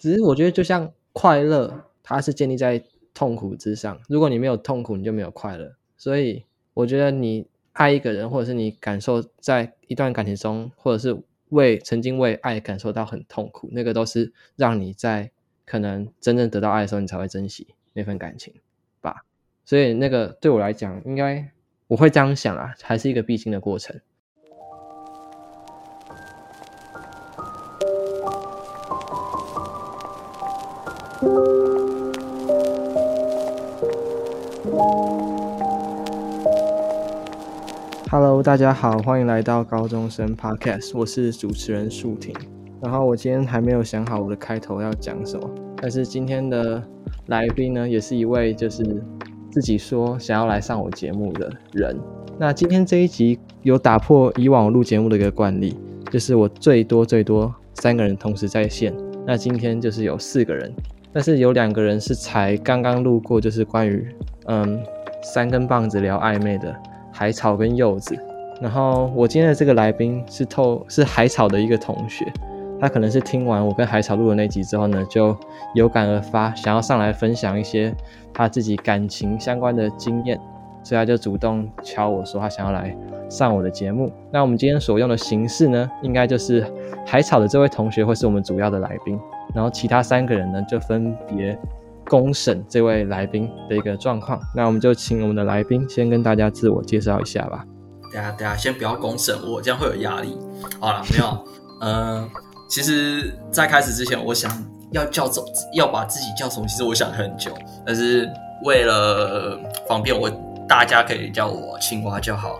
只是我觉得，就像快乐，它是建立在痛苦之上。如果你没有痛苦，你就没有快乐。所以，我觉得你爱一个人，或者是你感受在一段感情中，或者是为曾经为爱感受到很痛苦，那个都是让你在可能真正得到爱的时候，你才会珍惜那份感情吧。所以，那个对我来讲，应该我会这样想啊，还是一个必经的过程。Hello，大家好，欢迎来到高中生 Podcast，我是主持人树婷。然后我今天还没有想好我的开头要讲什么，但是今天的来宾呢，也是一位就是自己说想要来上我节目的人。那今天这一集有打破以往录节目的一个惯例，就是我最多最多三个人同时在线。那今天就是有四个人。但是有两个人是才刚刚路过，就是关于嗯三根棒子聊暧昧的海草跟柚子。然后我今天的这个来宾是透是海草的一个同学，他可能是听完我跟海草录的那集之后呢，就有感而发，想要上来分享一些他自己感情相关的经验，所以他就主动敲我说他想要来上我的节目。那我们今天所用的形式呢，应该就是海草的这位同学会是我们主要的来宾。然后其他三个人呢，就分别公审这位来宾的一个状况。那我们就请我们的来宾先跟大家自我介绍一下吧。等下等下，先不要公审我，这样会有压力。好了，没有。嗯、呃，其实，在开始之前，我想要叫走，要把自己叫什么？其实我想很久，但是为了方便我，大家可以叫我青蛙就好。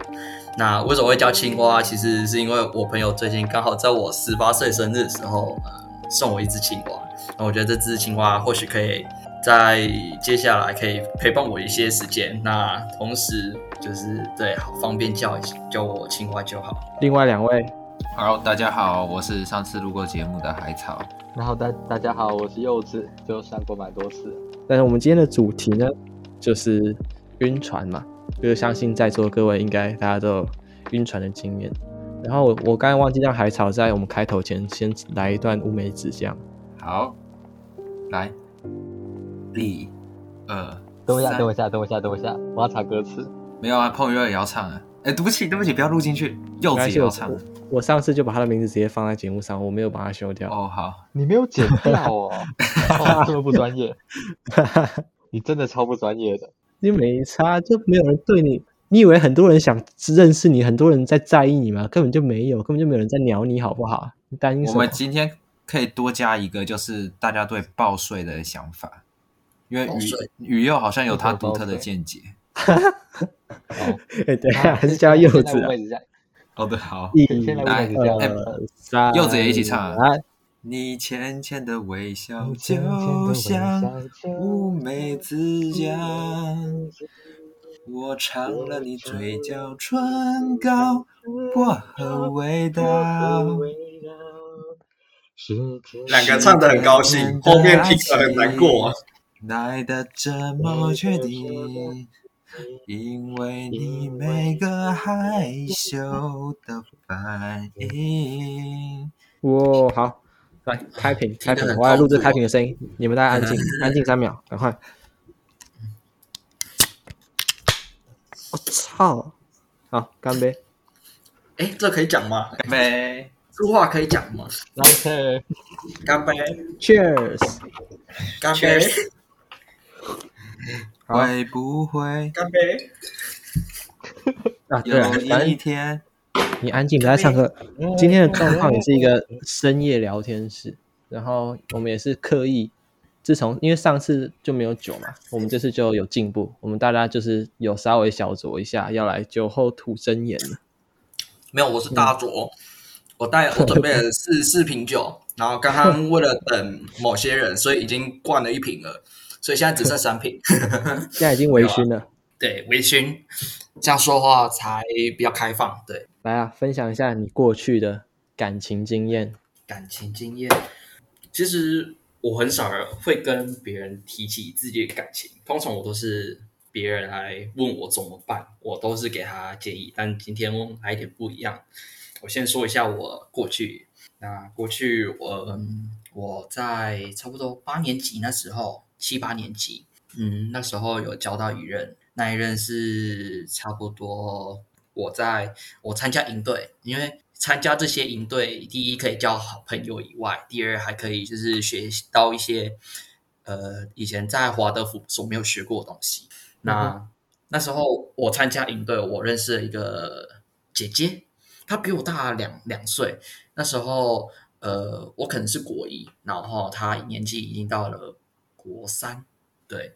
那为什么会叫青蛙？其实是因为我朋友最近刚好在我十八岁生日的时候。送我一只青蛙，那我觉得这只青蛙或许可以在接下来可以陪伴我一些时间。那同时就是对，好方便叫叫我青蛙就好。另外两位，Hello，大家好，我是上次录过节目的海草。然后大大家好，我是柚子，就上过蛮多次。但是我们今天的主题呢，就是晕船嘛，就是相信在座各位应该大家都有晕船的经验。然后我我刚才忘记让海草在我们开头前先来一段乌梅子酱。好，来，一、二，等我一下，等我一下，等我一下，等我一下，我要查歌词。没有啊，彭于晏也要唱啊。哎，对不起，对不起，不要录进去。柚子也要唱。我上次就把他的名字直接放在节目上，我没有把它修掉。哦，好，你没有剪掉哦，哦这么不专业。你真的超不专业的。你没差，就没有人对你。你以为很多人想认识你，很多人在在意你吗？根本就没有，根本就没有人在鸟你，好不好？你担心什么？我们今天可以多加一个，就是大家对报税的想法，因为宇宇佑好像有他独特的见解。哈哈，哎，对啊，还是叫柚子。好 的，好。一、二、三，柚子也一起唱。你浅浅的微笑，就像乌梅子酱。我尝了你嘴角唇膏薄荷味道，两个唱的很高兴，后面听着很难过。来的这么确定，因为你每个害羞的反应。哇，好，来开屏，开屏，我要录制开屏的声音，你们大家安静，安静三秒，赶快。我操！好，干杯！哎，这可以讲吗？干杯！这话可以讲吗？OK，干杯！Cheers！干杯！会不会？干杯！啊，对啊，有一天，你安静，不要唱歌。今天的状况也是一个深夜聊天室，然后我们也是刻意。自从因为上次就没有酒嘛，我们这次就有进步，我们大家就是有稍微小酌一下，要来酒后吐真言了。没有，我是大酌，嗯、我带我准备了四四瓶酒，然后刚刚 为了等某些人，所以已经灌了一瓶了，所以现在只剩三瓶，现在已经微醺了。啊、对，微醺，这样说话才比较开放。对，来啊，分享一下你过去的感情经验。感情经验，其实。我很少会跟别人提起自己的感情，通常我都是别人来问我怎么办，我都是给他建议。但今天来点不一样，我先说一下我过去。那过去我我在差不多八年级那时候，七八年级，嗯，那时候有交到一任，那一任是差不多我在我参加营队，因为参加这些营队，第一可以交好朋友以外，第二还可以就是学到一些呃以前在华德福所没有学过的东西。那、嗯、那时候我参加营队，我认识了一个姐姐，她比我大两两岁，那时候。呃，我可能是国一，然后她年纪已经到了国三，对，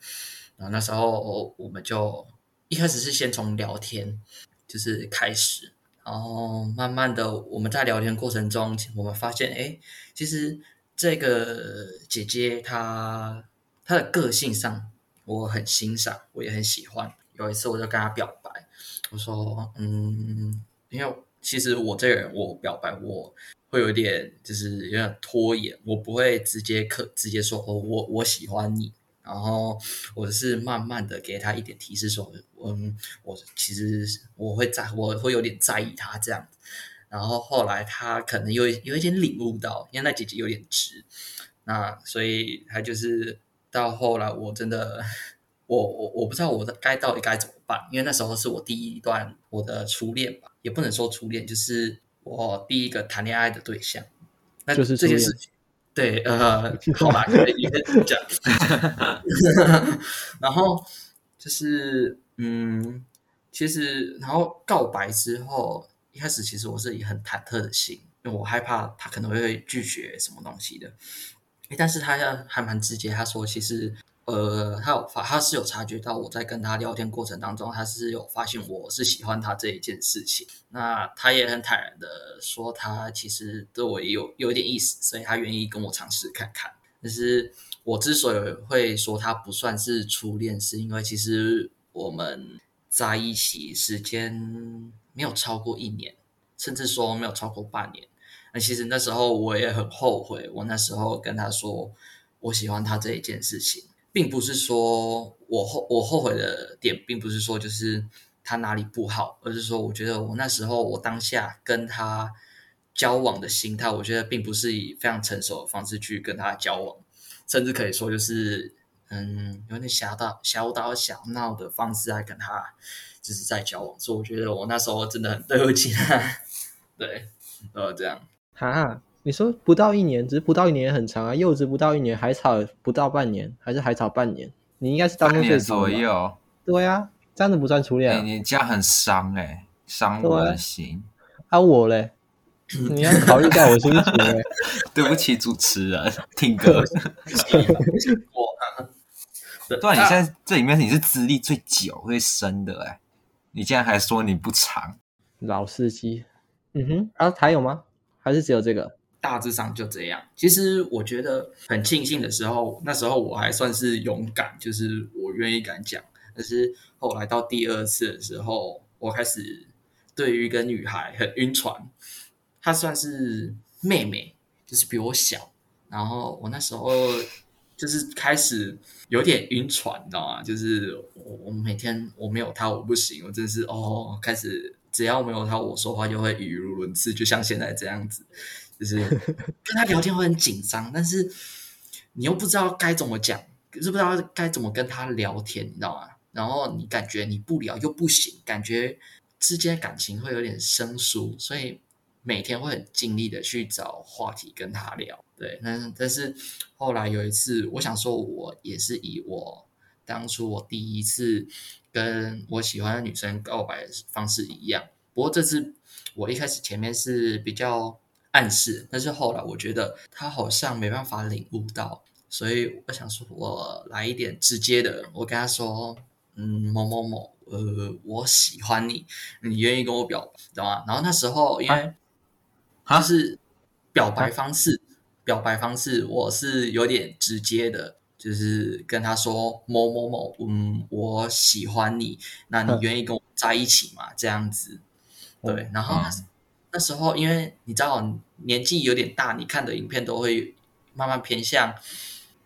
然后那时候我们就一开始是先从聊天就是开始，然后慢慢的我们在聊天过程中，我们发现，哎，其实这个姐姐她她的个性上我很欣赏，我也很喜欢。有一次我就跟她表白，我说，嗯，因为其实我这个人我表白我。会有点，就是有点拖延，我不会直接可直接说哦，我我喜欢你，然后我是慢慢的给他一点提示说，嗯，我其实我会在，我会有点在意他这样，然后后来他可能有有一点领悟到，因为那姐姐有点直，那所以他就是到后来我真的，我我我不知道我的该到底该怎么办，因为那时候是我第一段我的初恋吧，也不能说初恋，就是。我第一个谈恋爱的对象，那就是这件事情。对，呃，好吧，可以讲。然后就是，嗯，其实，然后告白之后，一开始其实我是以很忐忑的心，因为我害怕他可能会拒绝什么东西的。但是他还蛮直接，他说其实。呃，他有发，他是有察觉到我在跟他聊天过程当中，他是有发现我是喜欢他这一件事情。那他也很坦然的说，他其实对我也有有一点意思，所以他愿意跟我尝试看看。但是我之所以会说他不算是初恋，是因为其实我们在一起时间没有超过一年，甚至说没有超过半年。那其实那时候我也很后悔，我那时候跟他说我喜欢他这一件事情。并不是说我后我后悔的点，并不是说就是他哪里不好，而是说我觉得我那时候我当下跟他交往的心态，我觉得并不是以非常成熟的方式去跟他交往，甚至可以说就是嗯有点小打小打小闹的方式来跟他就是在交往，所以我觉得我那时候真的很对不起他，对，呃这样。哈。你说不到一年，只是不到一年也很长啊。柚子不到一年，海草不到半年，还是海草半年？你应该是当中最长的。半年左右。对啊，这样子不算初恋啊。欸，你这样很伤哎，伤我的心。啊，我嘞？你要考虑一下我心情哎。对不起，主持人，听歌。我。对啊，你现在这里面你是资历最久、最深的哎，你竟然还说你不长？老司机。嗯哼，啊，还有吗？还是只有这个？大致上就这样。其实我觉得很庆幸的时候，那时候我还算是勇敢，就是我愿意敢讲。但是后来到第二次的时候，我开始对于一个女孩很晕船。她算是妹妹，就是比我小。然后我那时候就是开始有点晕船，你知道吗？就是我我每天我没有她我不行，我真是哦，开始只要没有她，我说话就会语无伦次，就像现在这样子。就是跟他聊天会很紧张，但是你又不知道该怎么讲，可是不知道该怎么跟他聊天，你知道吗？然后你感觉你不聊又不行，感觉之间感情会有点生疏，所以每天会很尽力的去找话题跟他聊。对，但是但是后来有一次，我想说，我也是以我当初我第一次跟我喜欢的女生告白的方式一样，不过这次我一开始前面是比较。暗示，但是后来我觉得他好像没办法领悟到，所以我想说，我来一点直接的，我跟他说，嗯，某某某，呃，我喜欢你，你愿意跟我表白，知道吗？然后那时候因为他是表白方式，表白方式我是有点直接的，就是跟他说某某某，嗯，我喜欢你，那你愿意跟我在一起吗？这样子，对，然后。那时候，因为你知道年纪有点大，你看的影片都会慢慢偏向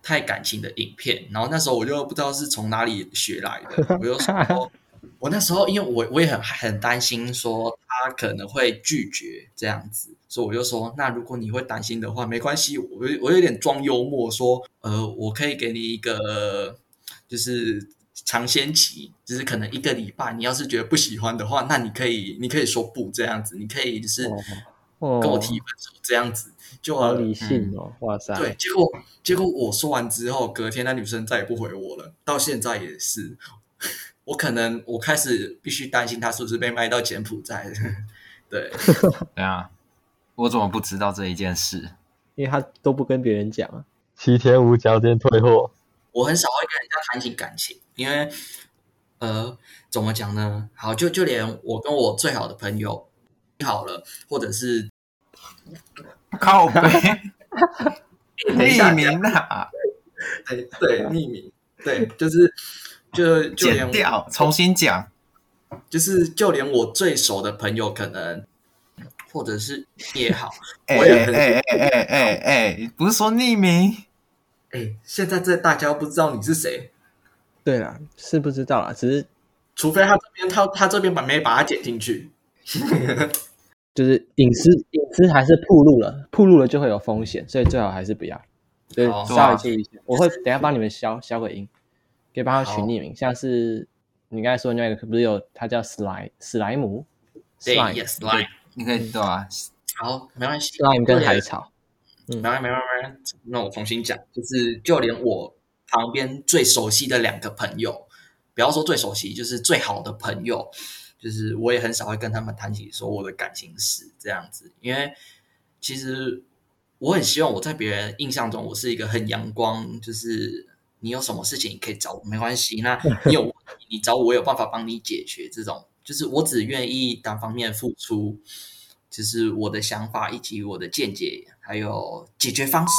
太感情的影片。然后那时候我就不知道是从哪里学来的，我就说，我那时候因为我我也很很担心说他可能会拒绝这样子，所以我就说，那如果你会担心的话，没关系，我我有点装幽默说，呃，我可以给你一个就是尝鲜期，就是可能一个礼拜，你要是觉得不喜欢的话，那你可以你可以说不这样子，你可以就是跟我提分手这样子，就好理性哦，嗯、哇塞，对，结果结果我说完之后，隔天那女生再也不回我了，到现在也是。我可能我开始必须担心她是不是被卖到柬埔寨。对，对啊，我怎么不知道这一件事？因为他都不跟别人讲啊，七天无条件退货。我很少会跟人家谈起感情，因为呃，怎么讲呢？好，就就连我跟我最好的朋友好了，或者是 靠背 匿名啊，对对，匿名，对，就是。就就连剪掉，重新讲，就是就连我最熟的朋友，可能或者是也好，哎哎哎哎哎哎，不是说匿名？哎，现在这大家不知道你是谁？对啦，是不知道啦，只是除非他这边他他这边把没把它剪进去，就是隐私隐私还是暴露了，暴露了就会有风险，所以最好还是不要。对，稍微注意一下，我会等下帮你们消消个音。可以帮他取匿名，像是你刚才说的那个，不是有他叫史莱史莱姆？对，Slime，你可以对啊。好，没关系。Slime 跟海草，嗯，没关系，没关系。那我重新讲，就是就连我旁边最熟悉的两个朋友，不要说最熟悉，就是最好的朋友，就是我也很少会跟他们谈起说我的感情史这样子，因为其实我很希望我在别人印象中，我是一个很阳光，就是。你有什么事情你可以找我，没关系。那 你有你找我，我有办法帮你解决。这种就是我只愿意单方面付出，就是我的想法以及我的见解，还有解决方式。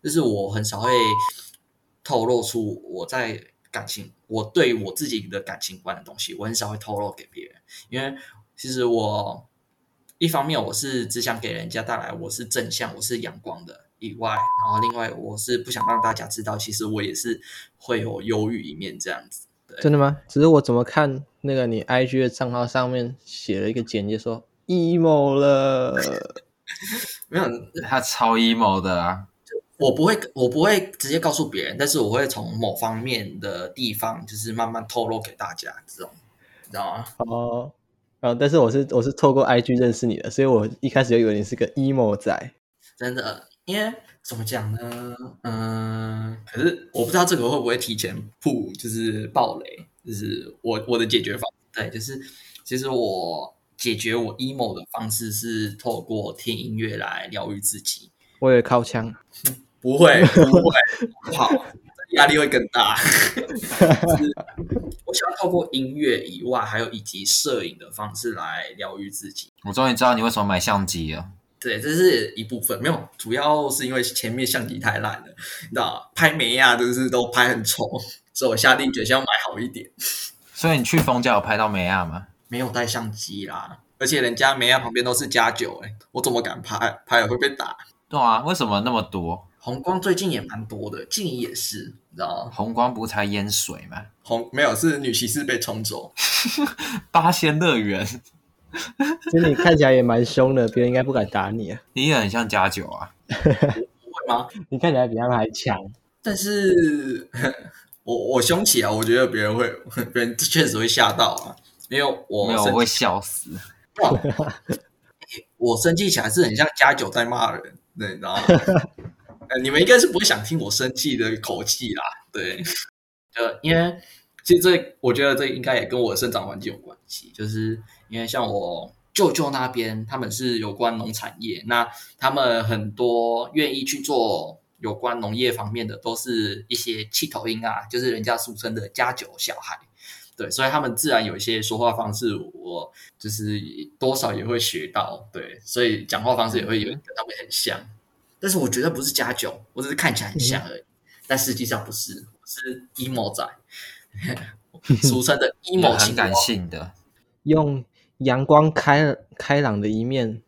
就是我很少会透露出我在感情，我对我自己的感情观的东西，我很少会透露给别人。因为其实我一方面我是只想给人家带来我是正向，我是阳光的。以外，然后另外，我是不想让大家知道，其实我也是会有忧郁一面这样子。真的吗？只是我怎么看那个你 IG 的账号上面写了一个简介说 emo 了，没有，他超 emo 的啊！我不会，我不会直接告诉别人，但是我会从某方面的地方，就是慢慢透露给大家，这种，你知道吗？哦，啊，但是我是我是透过 IG 认识你的，所以我一开始就以为你是个 emo 仔，真的。因为怎么讲呢？嗯，可是我不知道这个会不会提前铺，就是爆雷，就是我我的解决方法，对，就是其实我解决我 emo 的方式是透过听音乐来疗愈自己。我也靠枪，不会不会，不好，压力会更大。我想要透过音乐以外，还有以及摄影的方式来疗愈自己。我终于知道你为什么买相机了。对，这是一部分，没有，主要是因为前面相机太烂了，你知道，拍美亚都是都拍很丑，所以我下定决心要买好一点。所以你去冯家有拍到美亚吗？没有带相机啦，而且人家美亚旁边都是加九，哎，我怎么敢拍？拍了会被打。对啊，为什么那么多？红光最近也蛮多的，静怡也是，你知道吗？红光不才淹水吗？红没有，是女骑士被冲走，八仙乐园。其实你看起来也蛮凶的，别人应该不敢打你啊。你也很像加九啊，不会吗？你看起来比他们还强。但是我我凶起来，我觉得别人会，别人确实会吓到啊，因为我没有，我会笑死。我生气起来是很像加九在骂人，对，你知道吗？你们应该是不会想听我生气的口气啦，对，呃，因为其实这我觉得这应该也跟我的生长环境有关系，就是。因为像我舅舅那边，他们是有关农产业，那他们很多愿意去做有关农业方面的，都是一些气头鹰啊，就是人家俗称的家酒小孩，对，所以他们自然有一些说话方式，我就是多少也会学到，对，所以讲话方式也会有跟他们很像，但是我觉得不是加酒，我只是看起来很像而已，嗯、但实际上不是，我是 emo 仔，俗称的 emo 情感性的用。阳光开开朗的一面，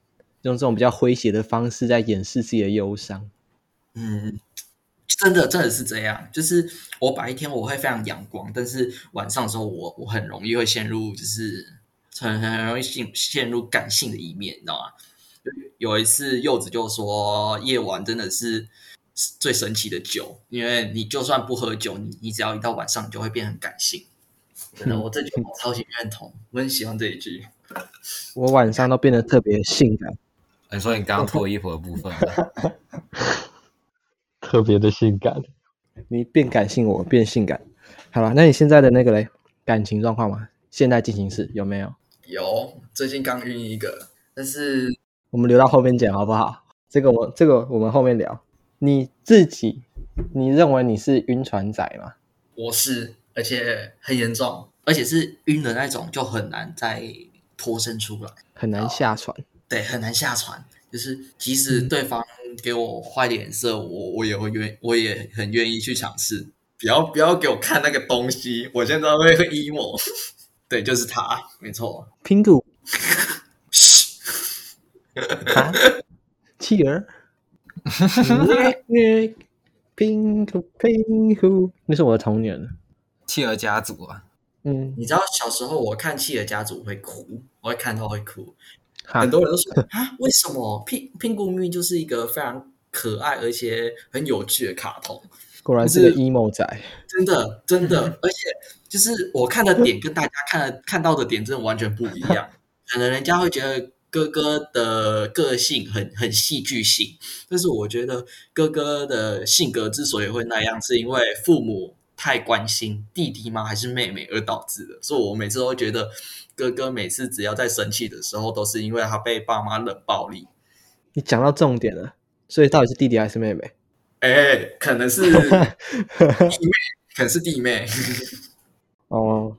用这种比较诙谐的方式在掩饰自己的忧伤。嗯，真的真的是这样，就是我白天我会非常阳光，但是晚上的时候我我很容易会陷入就是很很容易陷陷入感性的一面，你知道吗？有一次柚子就说夜晚真的是最神奇的酒，因为你就算不喝酒，你你只要一到晚上，你就会变很感性。真的，我这句我超级认同，我很喜欢这一句。我晚上都变得特别性感。你说你刚刚脱衣服的部分，特别的性感。你变感性，我变性感。好了，那你现在的那个嘞，感情状况吗？现在进行式有没有？有，最近刚晕一个，但是我们留到后面讲好不好？这个我这个我们后面聊。你自己，你认为你是晕船仔吗？我是，而且很严重，而且是晕的那种，就很难再脱身出来，很难下船。对，很难下船。就是即使对方给我坏脸色，嗯、我我也会愿，我也很愿意去尝试。不要不要给我看那个东西，我现在会会 emo。对，就是他，没错。拼图。啊？企鹅。拼图拼图，那是我的童年。企鹅家族啊。嗯，你知道小时候我看企鹅家族会哭，我会看到会哭。很多人都说啊，为什么拼拼咕咪就是一个非常可爱而且很有趣的卡通？果然是个 emo 仔，真的真的，而且就是我看的点跟大家看的看到的点真的完全不一样。可能人家会觉得哥哥的个性很很戏剧性，但是我觉得哥哥的性格之所以会那样，是因为父母太关心弟弟吗？还是妹妹而导致的？所以我每次都会觉得。哥哥每次只要在生气的时候，都是因为他被爸妈冷暴力。你讲到重点了，所以到底是弟弟还是妹妹？哎、欸，可能是 弟妹，可能是弟妹。哦，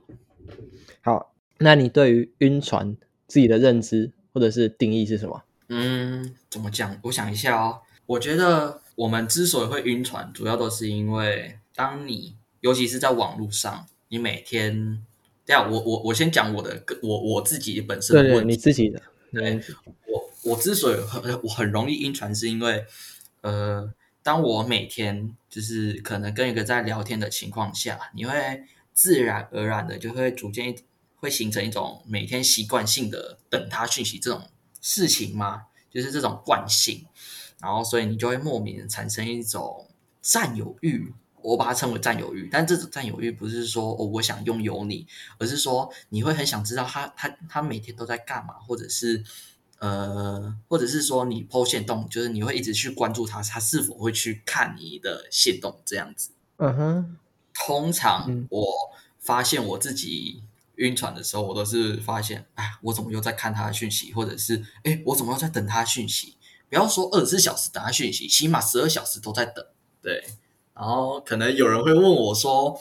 好，那你对于晕船自己的认知或者是定义是什么？嗯，怎么讲？我想一下哦。我觉得我们之所以会晕船，主要都是因为当你，尤其是在网络上，你每天。这样，我我我先讲我的，我我自己本身的问题。对对，你自己的。对，我我之所以很我很容易晕船，是因为，呃，当我每天就是可能跟一个在聊天的情况下，你会自然而然的就会逐渐会形成一种每天习惯性的等他讯息这种事情吗，就是这种惯性，然后所以你就会莫名的产生一种占有欲。我把它称为占有欲，但这种占有欲不是说哦，我想拥有你，而是说你会很想知道他他他每天都在干嘛，或者是呃，或者是说你 po 限动，就是你会一直去关注他，他是否会去看你的线动这样子。嗯哼，通常我发现我自己晕船的时候，我都是发现，哎，我怎么又在看他的讯息，或者是哎，我怎么又在等他讯息？不要说二十四小时等他讯息，起码十二小时都在等，对。然后可能有人会问我说：“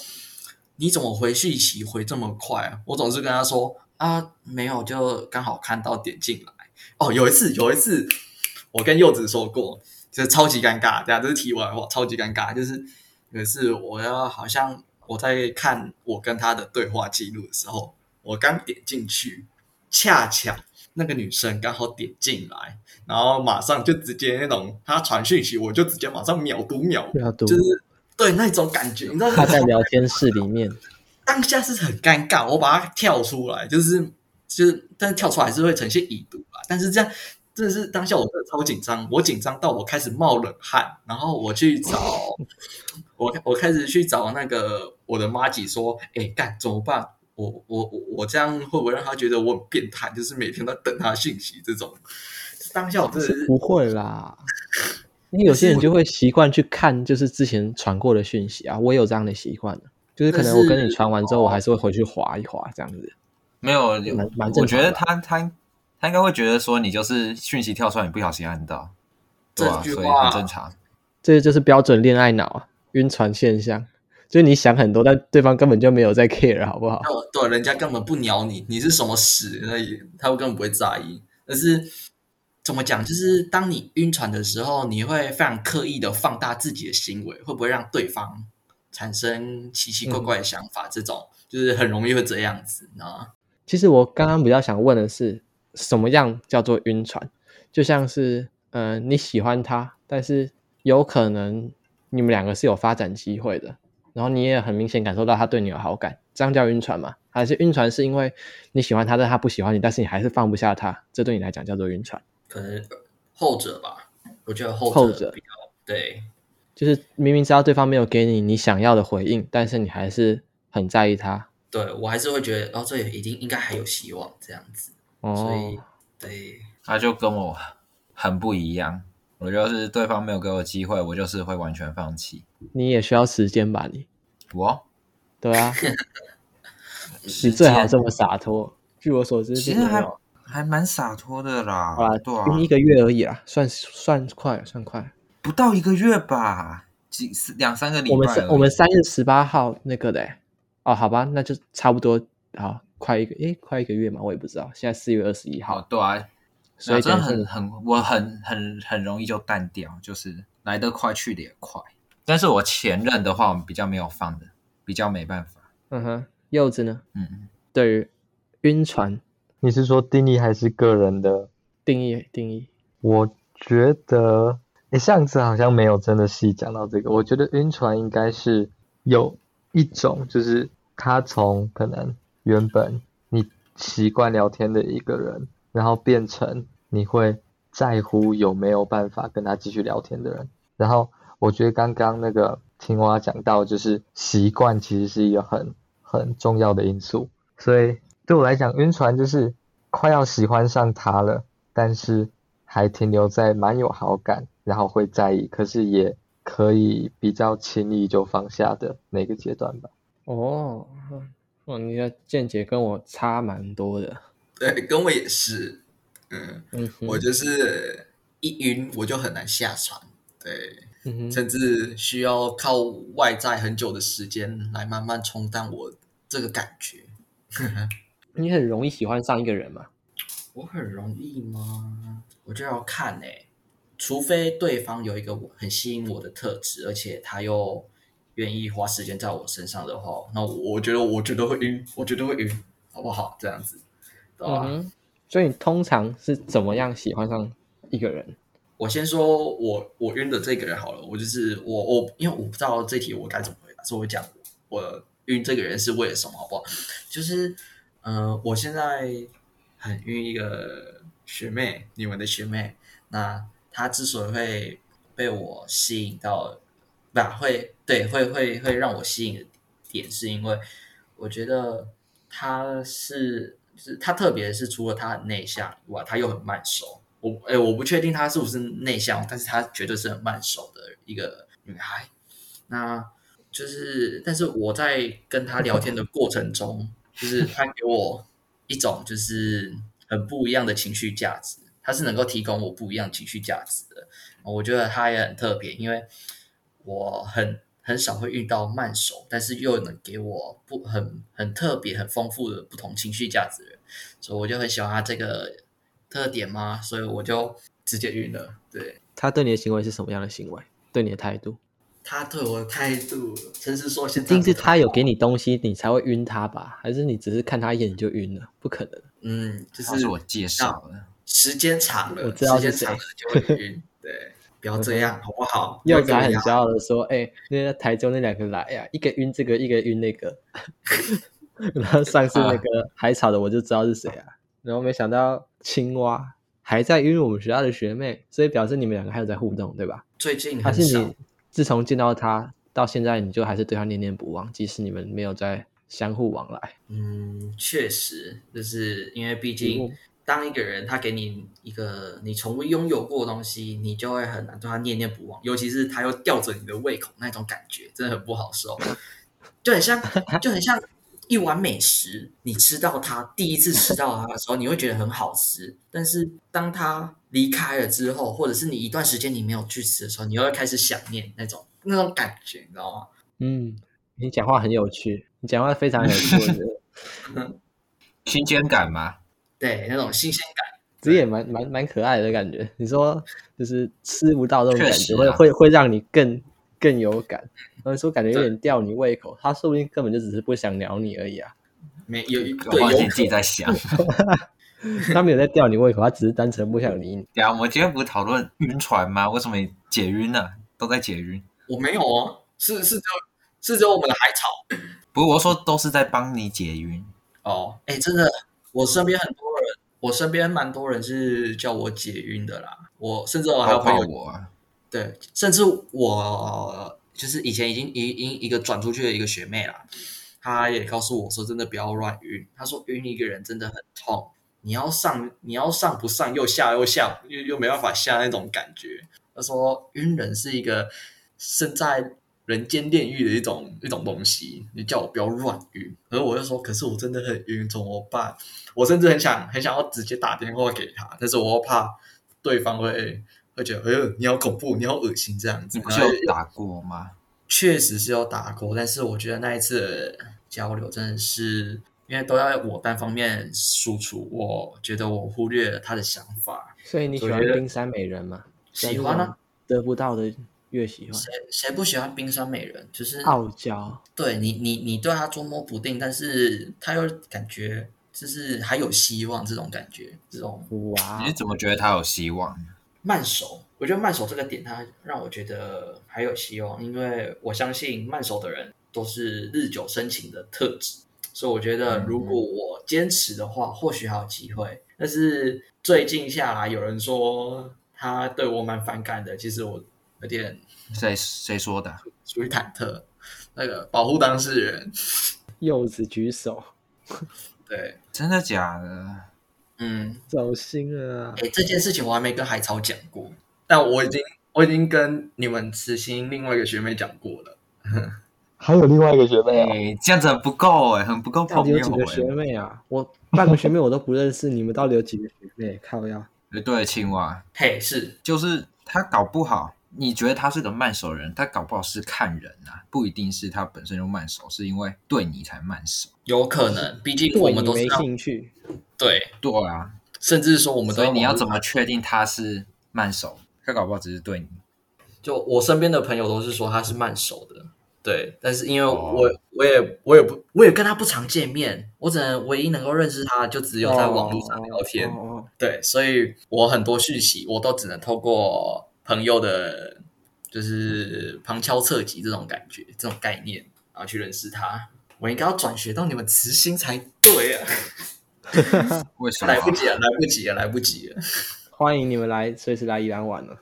你怎么回讯息回这么快啊？”我总是跟他说：“啊，没有，就刚好看到点进来。”哦，有一次，有一次，我跟柚子说过，就是超级尴尬。这样，这是题外话，超级尴尬。就是有一次，我要好像我在看我跟他的对话记录的时候，我刚点进去，恰巧那个女生刚好点进来，然后马上就直接那种她传讯息，我就直接马上秒读秒，秒读，就是。对那种感觉，你知道他在聊天室里面，当下是很尴尬。我把它跳出来，就是就是，但是跳出来还是会呈现已读啊。但是这样真的是当下我真的超紧张，我紧张到我开始冒冷汗，然后我去找 我我开始去找那个我的妈姐说：“哎，干怎么办？我我我我这样会不会让他觉得我很变态？就是每天都等他信息这种。”当下我真的是不会啦。因为有些人就会习惯去看，就是之前传过的讯息啊，我也有这样的习惯，就是可能我跟你传完之后，我还是会回去划一划这样子。没有，蛮蛮正常。我觉得他他他应该会觉得说你就是讯息跳出来，你不小心按到，对啊？所以很正常。这就是标准恋爱脑啊，晕船现象。就是你想很多，但对方根本就没有在 care，好不好？对，人家根本不鸟你，你是什么屎而已，他会根本不会在意，但是。怎么讲？就是当你晕船的时候，你会非常刻意的放大自己的行为，会不会让对方产生奇奇怪怪的想法？嗯、这种就是很容易会这样子，你知道吗？其实我刚刚比较想问的是，什么样叫做晕船？就像是，嗯、呃，你喜欢他，但是有可能你们两个是有发展机会的，然后你也很明显感受到他对你有好感，这样叫晕船吗？还是晕船是因为你喜欢他，但他不喜欢你，但是你还是放不下他，这对你来讲叫做晕船？可能后者吧，我觉得后者，后者比较对，就是明明知道对方没有给你你想要的回应，但是你还是很在意他。对，我还是会觉得，哦，这也一定应该还有希望这样子。哦，所以对，他就跟我很不一样。我就是对方没有给我机会，我就是会完全放弃。你也需要时间吧？你我，对啊，你最好这么洒脱。据我所知，其实还还蛮洒脱的啦。啊，对啊，一个月而已啦，算算快，算快，不到一个月吧，几两三个礼拜。我们三我们三月十八号那个的，哦，好吧，那就差不多，好，快一个，诶，快一个月嘛，我也不知道。现在四月二十一号，对啊。所以真的很很，我很很很容易就淡掉，就是来得快去得也快。但是我前任的话，我们比较没有放的，比较没办法。嗯哼，柚子呢？嗯嗯，对于晕船，你是说定义还是个人的定义？定义？我觉得，诶，上次好像没有真的细讲到这个。我觉得晕船应该是有一种，就是他从可能原本你习惯聊天的一个人。然后变成你会在乎有没有办法跟他继续聊天的人。然后我觉得刚刚那个青蛙讲到，就是习惯其实是一个很很重要的因素。所以对我来讲，晕船就是快要喜欢上他了，但是还停留在蛮有好感，然后会在意，可是也可以比较轻易就放下的那个阶段吧。哦，哦，你的见解跟我差蛮多的。对，跟我也是，嗯，嗯，我就是一晕我就很难下船，对，嗯，甚至需要靠外在很久的时间来慢慢冲淡我这个感觉。你很容易喜欢上一个人吗？我很容易吗？我就要看欸，除非对方有一个很吸引我的特质，而且他又愿意花时间在我身上的话，那我觉得我觉得会晕，我觉得会晕，好不好？这样子。嗯哼，所以你通常是怎么样喜欢上一个人？我先说我我晕的这个人好了，我就是我我因为我不知道这题我该怎么回答，所以我讲我晕这个人是为了什么，好不好？就是嗯、呃，我现在很晕一个学妹，你们的学妹，那她之所以会被我吸引到，不会对会会会让我吸引的点，是因为我觉得她是。是他特别是除了他很内向以外，他又很慢熟。我哎、我不确定他是不是内向，但是他绝对是很慢熟的一个女孩。那就是，但是我在跟他聊天的过程中，就是他给我一种就是很不一样的情绪价值。他是能够提供我不一样情绪价值的。我觉得他也很特别，因为我很。很少会遇到慢熟，但是又能给我不很很特别、很丰富的不同情绪价值的人，所以我就很喜欢他这个特点嘛，所以我就直接晕了。对，他对你的行为是什么样的行为？对你的态度？他对我的态度，诚实说，现在一定是他有给你东西，你才会晕他吧？还是你只是看他一眼就晕了？不可能。嗯，就是，我介绍的，时间长了，我知道时间长了就会晕。对。不要这样，好不好？柚子还很骄傲的说：“哎、欸，那个台中那两个来呀、啊，一个晕这个，一个晕那个。”然后上次那个海草的，我就知道是谁啊。然后没想到青蛙还在晕我们学校的学妹，所以表示你们两个还有在互动，对吧？最近还是你自从见到他到现在，你就还是对他念念不忘，即使你们没有再相互往来。嗯，确实，就是因为毕竟。当一个人他给你一个你从未拥有过的东西，你就会很难对他念念不忘。尤其是他又吊着你的胃口，那种感觉真的很不好受。就很像，就很像一碗美食，你吃到它第一次吃到它的时候，你会觉得很好吃。但是当它离开了之后，或者是你一段时间你没有去吃的时候，你又会开始想念那种那种感觉，你知道吗？嗯，你讲话很有趣，你讲话非常有趣，新鲜感吗？对，那种新鲜感，其实也蛮蛮蛮可爱的感觉。你说就是吃不到这种感觉，啊、会会会让你更更有感。然后说感觉有点吊你胃口，他说不定根本就只是不想鸟你而已啊。没有，对，我自己在想，他没有在吊你胃口，他只是单纯不想理你。对啊，我们今天不是讨论晕船吗？为什么解晕了？都在解晕。我没有哦，是是只有是只有我们的海草。不过我说都是在帮你解晕哦。哎，真的，我身边很多人，我身边蛮多人是叫我解晕的啦。我甚至我还有朋友，我啊、对，甚至我就是以前已经已经一个转出去的一个学妹啦，她也告诉我说，真的不要乱晕。她说晕一个人真的很痛，你要上你要上不上，又下又下又又没办法下那种感觉。她说晕人是一个身在。人间炼狱的一种一种东西，你叫我不要乱晕，而我就说，可是我真的很晕，怎么办？我甚至很想很想要直接打电话给他，但是我又怕对方会会觉得，哎呦，你好恐怖，你好恶心这样子。你不是有打过吗？确实是有打过，但是我觉得那一次的交流真的是，因为都要我单方面输出，我觉得我忽略了他的想法。所以你喜欢冰山美人吗？喜欢啊，得不到的。越喜欢谁谁不喜欢冰山美人？就是傲娇，对你你你对他捉摸不定，但是他又感觉就是还有希望，这种感觉，这种哇！你怎么觉得他有希望？慢熟，我觉得慢熟这个点，它让我觉得还有希望，因为我相信慢熟的人都是日久生情的特质，所以我觉得如果我坚持的话，嗯、或许还有机会。但是最近下来，有人说他对我蛮反感的，其实我。有点谁谁说的？属于忐忑，那个保护当事人。柚子举手。对，真的假的？嗯，走心啊。哎，这件事情我还没跟海草讲过，但我已经我已经跟你们慈心另外一个学妹讲过了。还有另外一个学妹啊？哎，这样子很不够哎，很不够朋友。有几个学妹啊？我半个学妹我都不认识，你们到底有几个学妹？靠腰。对，青蛙。嘿，是，就是他搞不好。你觉得他是个慢手人，他搞不好是看人啊，不一定是他本身就慢手，是因为对你才慢手，有可能，毕竟我们都没兴趣。对对啊，甚至说我们都，所以你要怎么确定他是慢熟？他搞不好只是对你。就我身边的朋友都是说他是慢熟的，对，但是因为我、哦、我也我也不我也跟他不常见面，我只能唯一能够认识他就只有在网络上聊天，哦、对，所以我很多讯息我都只能透过。朋友的，就是旁敲侧击这种感觉，这种概念，然后去认识他。我应该要转学到你们慈心才对啊！为什么？来不及了，来不及了，来不及了！欢迎你们来，随时来宜兰玩了。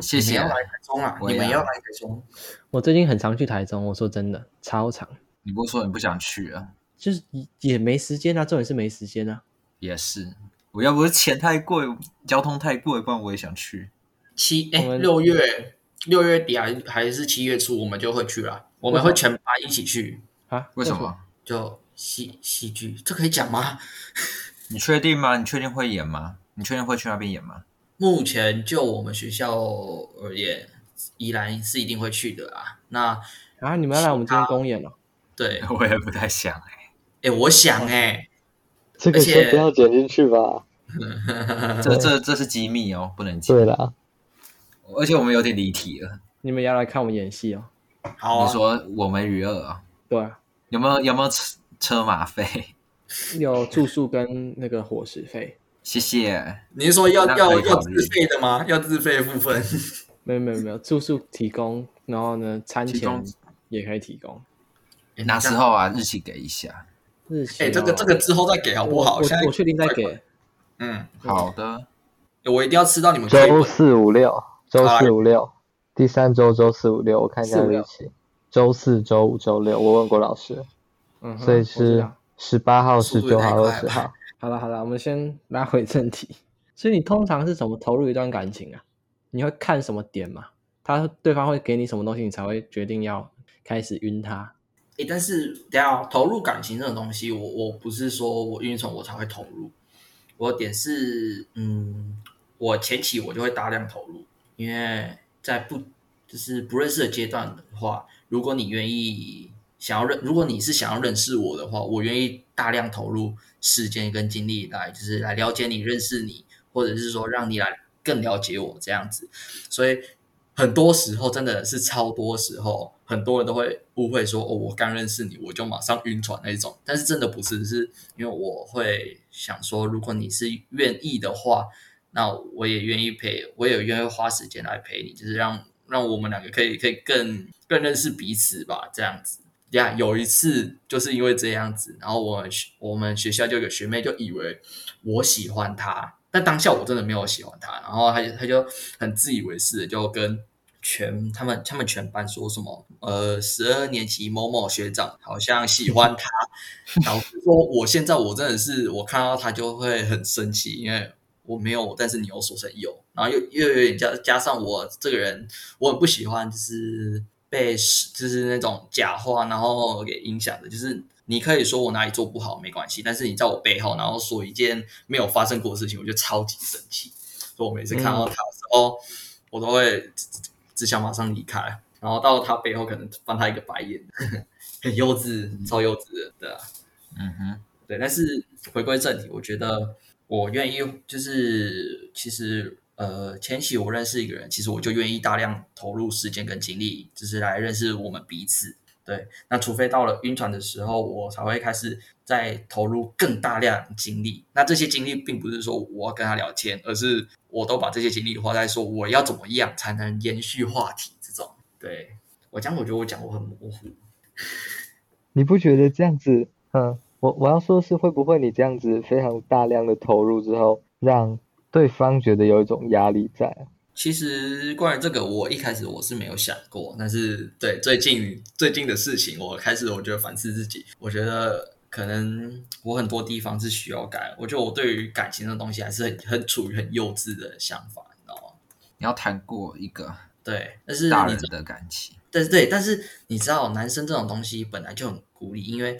谢谢。你们要来台中啊！你们要来台中。我最近很常去台中，我说真的，超常。你不是说你不想去啊？就是也没时间啊，重点是没时间啊。也是，我要不是钱太贵，交通太贵，不然我也想去。七哎，六月六月底还还是七月初，我们就会去了。我们会全班一起去啊？为什么？就戏戏剧，这可以讲吗？你确定吗？你确定会演吗？你确定会去那边演吗？目前就我们学校而言，宜兰是一定会去的啊。那啊，你们要来我们这边公演了？对，我也不太想哎。哎，我想哎，这个先不要剪进去吧。这这这是机密哦，不能剪。对啦。而且我们有点离题了，你们要来看我们演戏哦？好、啊，你说我们与恶啊？对啊，有没有有没有车车马费？有住宿跟那个伙食费。谢谢。你是说要要要自费的吗？要自费部分？没有没有没有，住宿提供，然后呢，餐钱也可以提供。哪时候啊？日期给一下。日期、哦？哎，这个这个之后再给好不好？我我确定再给。嗯，好的。我一定要吃到你们周四五六。周四五六，第三周周四五六，我看一下日期。周四、周五、周六，我问过老师，嗯，所以是十八号、十九号、二十号。好了好了，我们先拉回正题。所以你通常是怎么投入一段感情啊？你会看什么点嘛？他对方会给你什么东西，你才会决定要开始晕他？诶，但是等下投入感情这种东西，我我不是说我晕船我才会投入，我的点是，嗯，我前期我就会大量投入。因为在不就是不认识的阶段的话，如果你愿意想要认，如果你是想要认识我的话，我愿意大量投入时间跟精力来，就是来了解你、认识你，或者是说让你来更了解我这样子。所以很多时候真的是超多时候，很多人都会误会说，哦，我刚认识你，我就马上晕船那种。但是真的不是，是因为我会想说，如果你是愿意的话。那我也愿意陪，我也愿意花时间来陪你，就是让让我们两个可以可以更更认识彼此吧，这样子。呀、有一次就是因为这样子，然后我我们学校就有学妹就以为我喜欢她，但当下我真的没有喜欢她，然后她就她就很自以为是的就跟全他们他们全班说什么，呃，十二年级某某学长好像喜欢他，然后说我现在我真的是我看到他就会很生气，因为我没有，但是你又说成有，然后又又有点加加上我这个人我很不喜欢就是。被就是那种假话，然后给影响的，就是你可以说我哪里做不好没关系，但是你在我背后，然后说一件没有发生过的事情，我就超级生气。所以我每次看到他的时候，嗯、我都会只想马上离开，然后到他背后可能翻他一个白眼，很幼稚，超幼稚的，对啊，嗯哼，对。但是回归正题，我觉得我愿意，就是其实。呃，前期我认识一个人，其实我就愿意大量投入时间跟精力，就是来认识我们彼此。对，那除非到了晕船的时候，我才会开始再投入更大量精力。那这些精力并不是说我要跟他聊天，而是我都把这些精力花在说我要怎么样才能延续话题这种。对，我讲，我觉得我讲我很模糊。你不觉得这样子？嗯，我我要说的是，会不会你这样子非常大量的投入之后，让对方觉得有一种压力在。其实关于这个，我一开始我是没有想过，但是对最近最近的事情，我开始我觉得反思自己，我觉得可能我很多地方是需要改。我觉得我对于感情的东西还是很很处于很幼稚的想法，你知道吗？你要谈过一个对，但是大人的感情，但是对，但是你知道，男生这种东西本来就很孤立，因为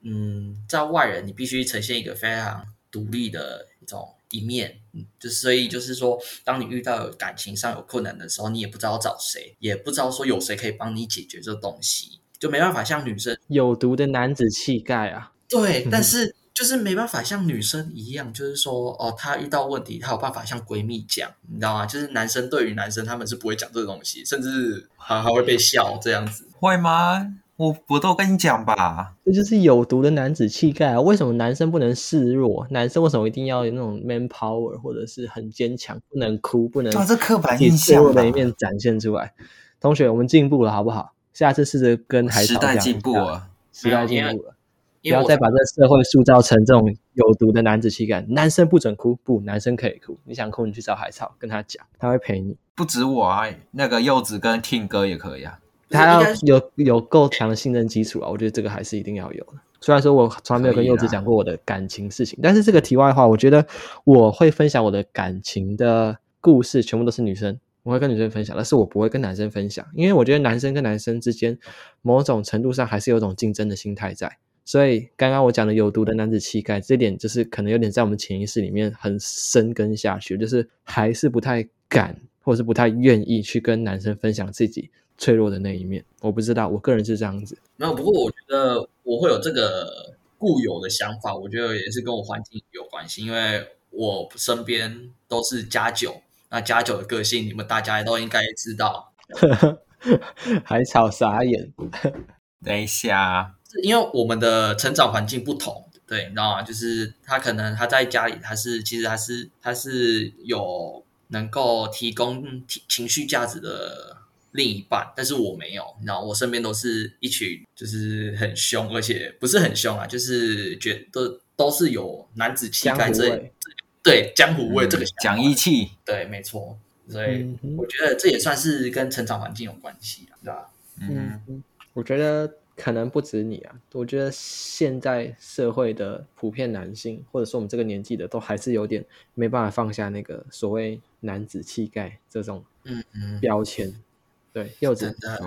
嗯，在外人你必须呈现一个非常独立的一种。一面，嗯，就所以就是说，当你遇到感情上有困难的时候，你也不知道找谁，也不知道说有谁可以帮你解决这东西，就没办法像女生有毒的男子气概啊。对，但是就是没办法像女生一样，就是说，哦，她遇到问题，她有办法像闺蜜讲，你知道吗？就是男生对于男生，他们是不会讲这个东西，甚至还还会被笑这样子，会吗？我我都跟你讲吧，这就是有毒的男子气概啊！为什么男生不能示弱？男生为什么一定要有那种 man power，或者是很坚强，不能哭，不能把这刻板印象的一面展现出来？同学，我们进步了，好不好？下次试着跟海草讲。时代进步了，时代进步了，不要再把这个社会塑造成这种有毒的男子气概。男生不准哭，不，男生可以哭。你想哭，你去找海草，跟他讲，他会陪你。不止我啊，那个柚子跟 King 哥也可以啊。他要有有够强的信任基础啊，我觉得这个还是一定要有的。虽然说我从来没有跟柚子讲过我的感情事情，但是这个题外话，我觉得我会分享我的感情的故事，全部都是女生，我会跟女生分享，但是我不会跟男生分享，因为我觉得男生跟男生之间某种程度上还是有种竞争的心态在。所以刚刚我讲的有毒的男子气概，这点就是可能有点在我们潜意识里面很深根下去，就是还是不太敢，或者是不太愿意去跟男生分享自己脆弱的那一面，我不知道，我个人是这样子。没有，不过我觉得我会有这个固有的想法，我觉得也是跟我环境有关系，因为我身边都是加九，那加九的个性，你们大家都应该知道。海草傻眼，等一下，因为我们的成长环境不同，对，你知道吗？就是他可能他在家里，他是其实他是他是有能够提供情绪价值的。另一半，但是我没有，然后我身边都是一群，就是很凶，而且不是很凶啊，就是觉得都是有男子气概这，对江湖味这个讲义气，对，没错，所以我觉得这也算是跟成长环境有关系啊，对吧？嗯，嗯，我觉得可能不止你啊，我觉得现在社会的普遍男性，或者说我们这个年纪的，都还是有点没办法放下那个所谓男子气概这种嗯嗯标签。对，柚子的，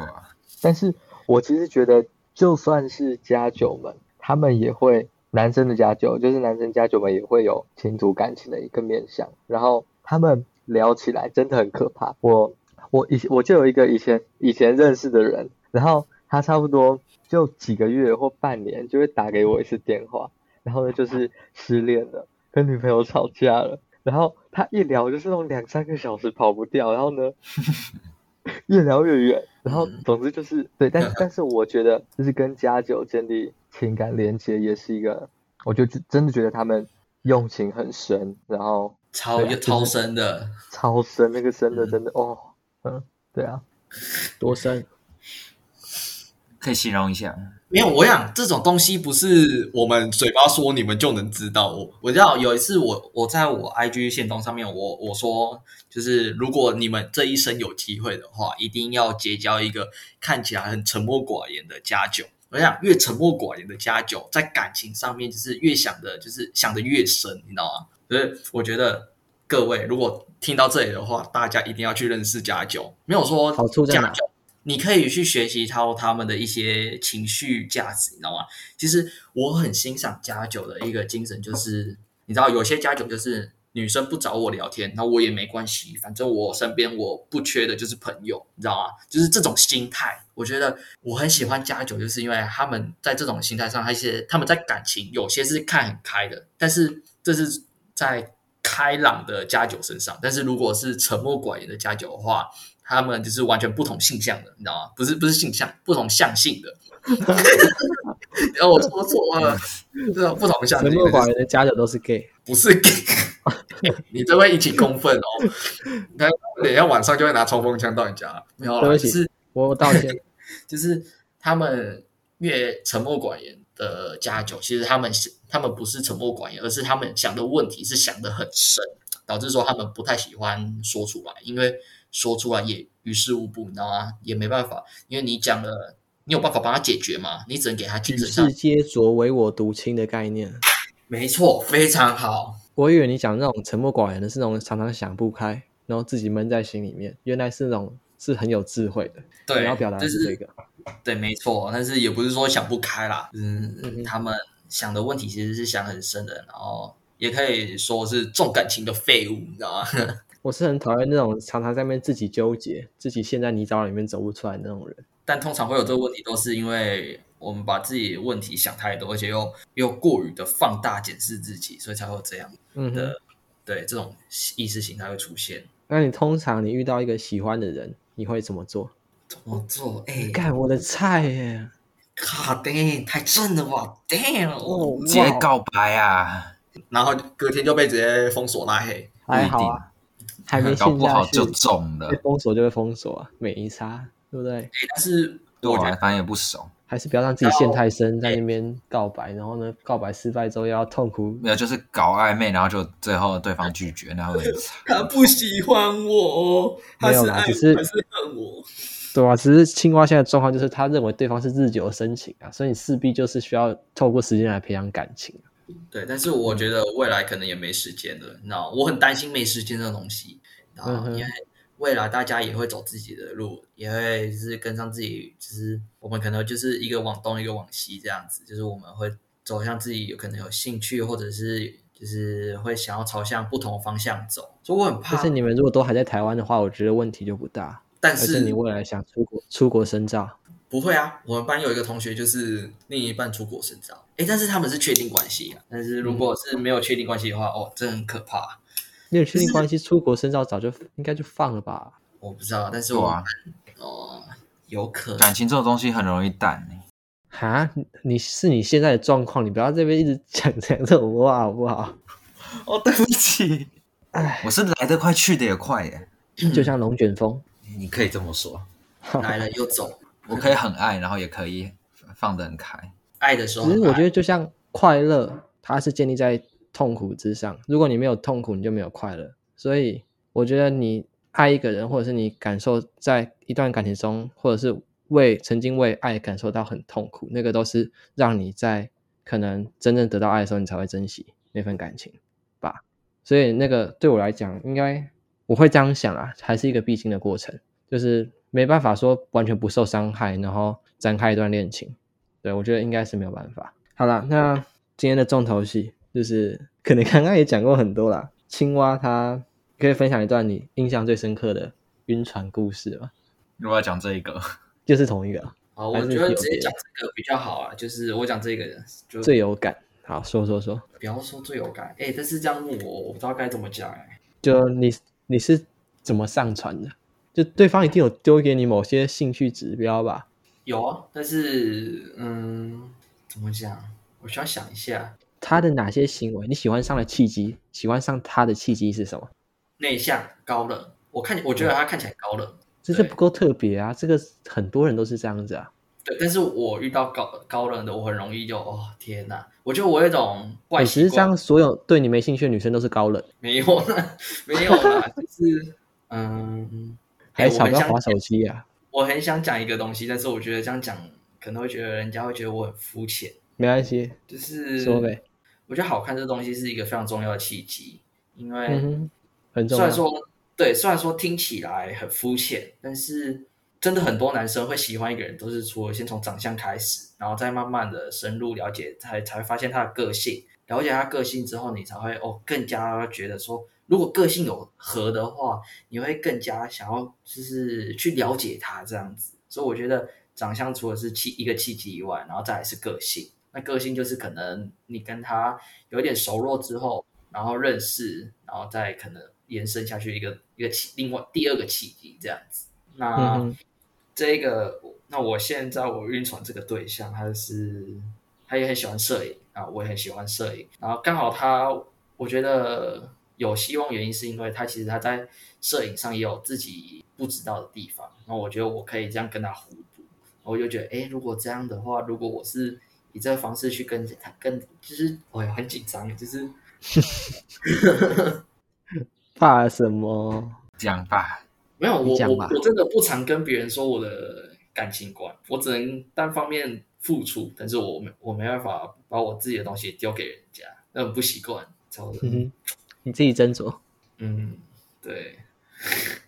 但是我其实觉得，就算是家酒们，他们也会男生的家酒，就是男生家酒们也会有亲族感情的一个面向，然后他们聊起来真的很可怕。我我以我就有一个以前以前认识的人，然后他差不多就几个月或半年就会打给我一次电话，然后呢就是失恋了，跟女朋友吵架了，然后他一聊就是那种两三个小时跑不掉，然后呢。越聊越远，然后总之就是、嗯、对，但是 但是我觉得就是跟家酒建立情感连接也是一个，我就真的觉得他们用情很深，然后超、啊、超深的，超深那个深的真的、嗯、哦，嗯，对啊，多深？可以形容一下？没有，我想这种东西不是我们嘴巴说你们就能知道。我我知道有一次我我在我 IG 线动上面，我我说就是如果你们这一生有机会的话，一定要结交一个看起来很沉默寡言的家酒。我想越沉默寡言的家酒，在感情上面就是越想的，就是想的越深，你知道吗？所以我觉得各位如果听到这里的话，大家一定要去认识家酒。没有说好处在哪？你可以去学习他他们的一些情绪价值，你知道吗？其实我很欣赏家酒的一个精神，就是你知道，有些家酒就是女生不找我聊天，那我也没关系，反正我身边我不缺的就是朋友，你知道吗？就是这种心态，我觉得我很喜欢家酒，就是因为他们在这种心态上，一些他们在感情有些是看很开的，但是这是在开朗的家酒身上，但是如果是沉默寡言的家酒的话。他们就是完全不同性向的，你知道吗？不是不是性向，不同向性的。然 后我说错了，这种不同向性。沉默寡言的家酒都是 gay，不是 gay。你这会引起公愤哦。他等一下晚上就会拿冲锋枪到你家。没有了，就是我道歉。就是他们越沉默寡言的家酒，其实他们他们不是沉默寡言，而是他们想的问题是想的很深，导致说他们不太喜欢说出来，因为。说出来也于事无补，你知道吗？也没办法，因为你讲了，你有办法帮他解决吗？你只能给他精神上。世皆浊，唯我独清的概念。没错，非常好。我以为你讲那种沉默寡言的是那种常常想不开，然后自己闷在心里面。原来是那种是很有智慧的。对，你要表达的是这个。对，没错。但是也不是说想不开啦，嗯，嗯他们想的问题其实是想很深的，然后也可以说是重感情的废物，你知道吗？我是很讨厌那种常常在那边自己纠结、自己陷在泥沼里面走不出来的那种人。但通常会有这个问题，都是因为我们把自己的问题想太多，而且又又过于的放大检视自己，所以才会有这样的、嗯、对这种意识形态会出现。那你通常你遇到一个喜欢的人，你会怎么做？怎么做？哎，干我的菜耶！God damn，太正了吧！Damn，哦，直接告白啊！然后隔天就被直接封锁拉黑，还好啊。还没搞不好就中了，封锁就会封锁啊，没差，对不对？但是我反正也不熟，还是不要让自己陷太深，在那边告白，然后呢，告白失败之后又要痛苦，没有，就是搞暧昧，然后就最后对方拒绝，然后很惨。他不喜欢我，没有啦，只是还是恨我，对啊，只是青蛙现在状况就是他认为对方是日久生情啊，所以你势必就是需要透过时间来培养感情。对，但是我觉得未来可能也没时间了，你知道，我很担心没时间这种东西，然后因为未来大家也会走自己的路，也会就是跟上自己，就是我们可能就是一个往东，一个往西这样子，就是我们会走向自己有可能有兴趣，或者是就是会想要朝向不同的方向走，所以我很怕。但是你们如果都还在台湾的话，我觉得问题就不大。但是，是你未来想出国出国深造？不会啊，我们班有一个同学就是另一半出国深造，诶，但是他们是确定关系啊。但是如果是没有确定关系的话，嗯、哦，这很可怕。没有确定关系出国深造早就应该就放了吧？我不知道，但是我啊，哦，有可能。感情这种东西很容易淡呢。哈，你是你现在的状况，你不要这边一直讲讲这种话好不好？哦，对不起，哎，我是来得快去得也快耶，就像龙卷风，你可以这么说，来了又走。我可以很爱，然后也可以放得很开。爱的时候，其实我觉得就像快乐，它是建立在痛苦之上。如果你没有痛苦，你就没有快乐。所以我觉得你爱一个人，或者是你感受在一段感情中，或者是为曾经为爱感受到很痛苦，那个都是让你在可能真正得到爱的时候，你才会珍惜那份感情吧。所以那个对我来讲，应该我会这样想啊，还是一个必经的过程，就是。没办法说完全不受伤害，然后展开一段恋情，对，我觉得应该是没有办法。好了，那今天的重头戏就是可能刚刚也讲过很多啦。青蛙它可以分享一段你印象最深刻的晕船故事吗？如果要讲这一个，就是同一个。好，我觉得直接讲这个比较好啊，就是我讲这个人就最有感。好，说说说，不要说最有感，哎，但是这样问我，我不知道该怎么讲哎。就你你是怎么上船的？就对方一定有丢给你某些兴趣指标吧？有啊，但是嗯，怎么讲？我需要想一下，他的哪些行为你喜欢上的契机？喜欢上他的契机是什么？内向、高冷。我看，我觉得他看起来高冷。这是不够特别啊！这个很多人都是这样子啊。对，但是我遇到高高冷的，我很容易就哦天哪！我觉得我有一种怪习惯。其实这样，所有对你没兴趣的女生都是高冷？没有啦，没有啦，就是嗯，还想要划手机啊？我很想讲一个东西，但是我觉得这样讲可能会觉得人家会觉得我很肤浅。没关系，就是说呗。我觉得好看这东西是一个非常重要的契机，因为、嗯、很重要。虽然说对，虽然说听起来很肤浅，但是。真的很多男生会喜欢一个人，都是除了先从长相开始，然后再慢慢的深入了解，才才会发现他的个性。了解他个性之后，你才会哦更加觉得说，如果个性有合的话，你会更加想要就是去了解他这样子。所以我觉得长相除了是契一个契机以外，然后再来是个性。那个性就是可能你跟他有点熟络之后，然后认识，然后再可能延伸下去一个一个契另外第二个契机这样子。那。嗯这个，那我现在我晕船这个对象，他是他也很喜欢摄影啊，我也很喜欢摄影，然后刚好他，我觉得有希望，原因是因为他其实他在摄影上也有自己不知道的地方，然后我觉得我可以这样跟他互补，我就觉得，哎，如果这样的话，如果我是以这个方式去跟他跟，就是我也很紧张，就是 怕什么？讲吧。没有，我我我真的不常跟别人说我的感情观，我只能单方面付出，但是我没我没办法把我自己的东西丢给人家，那很不习惯，超的。嗯，你自己斟酌。嗯，对。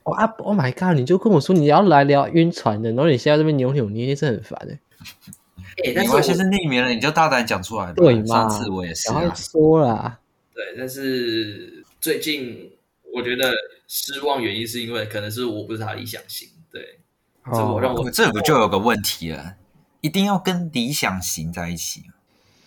哇，Oh my God！你就跟我说你要来聊晕船的，然后你现在这边扭扭捏捏，真的很烦哎。哎，但是我现在匿名了，你就大胆讲出来吧。对嘛？上次我也是啊。说了。对，但是最近我觉得。失望原因是因为可能是我不是他理想型，对，这我让我这不就有个问题了，一定要跟理想型在一起。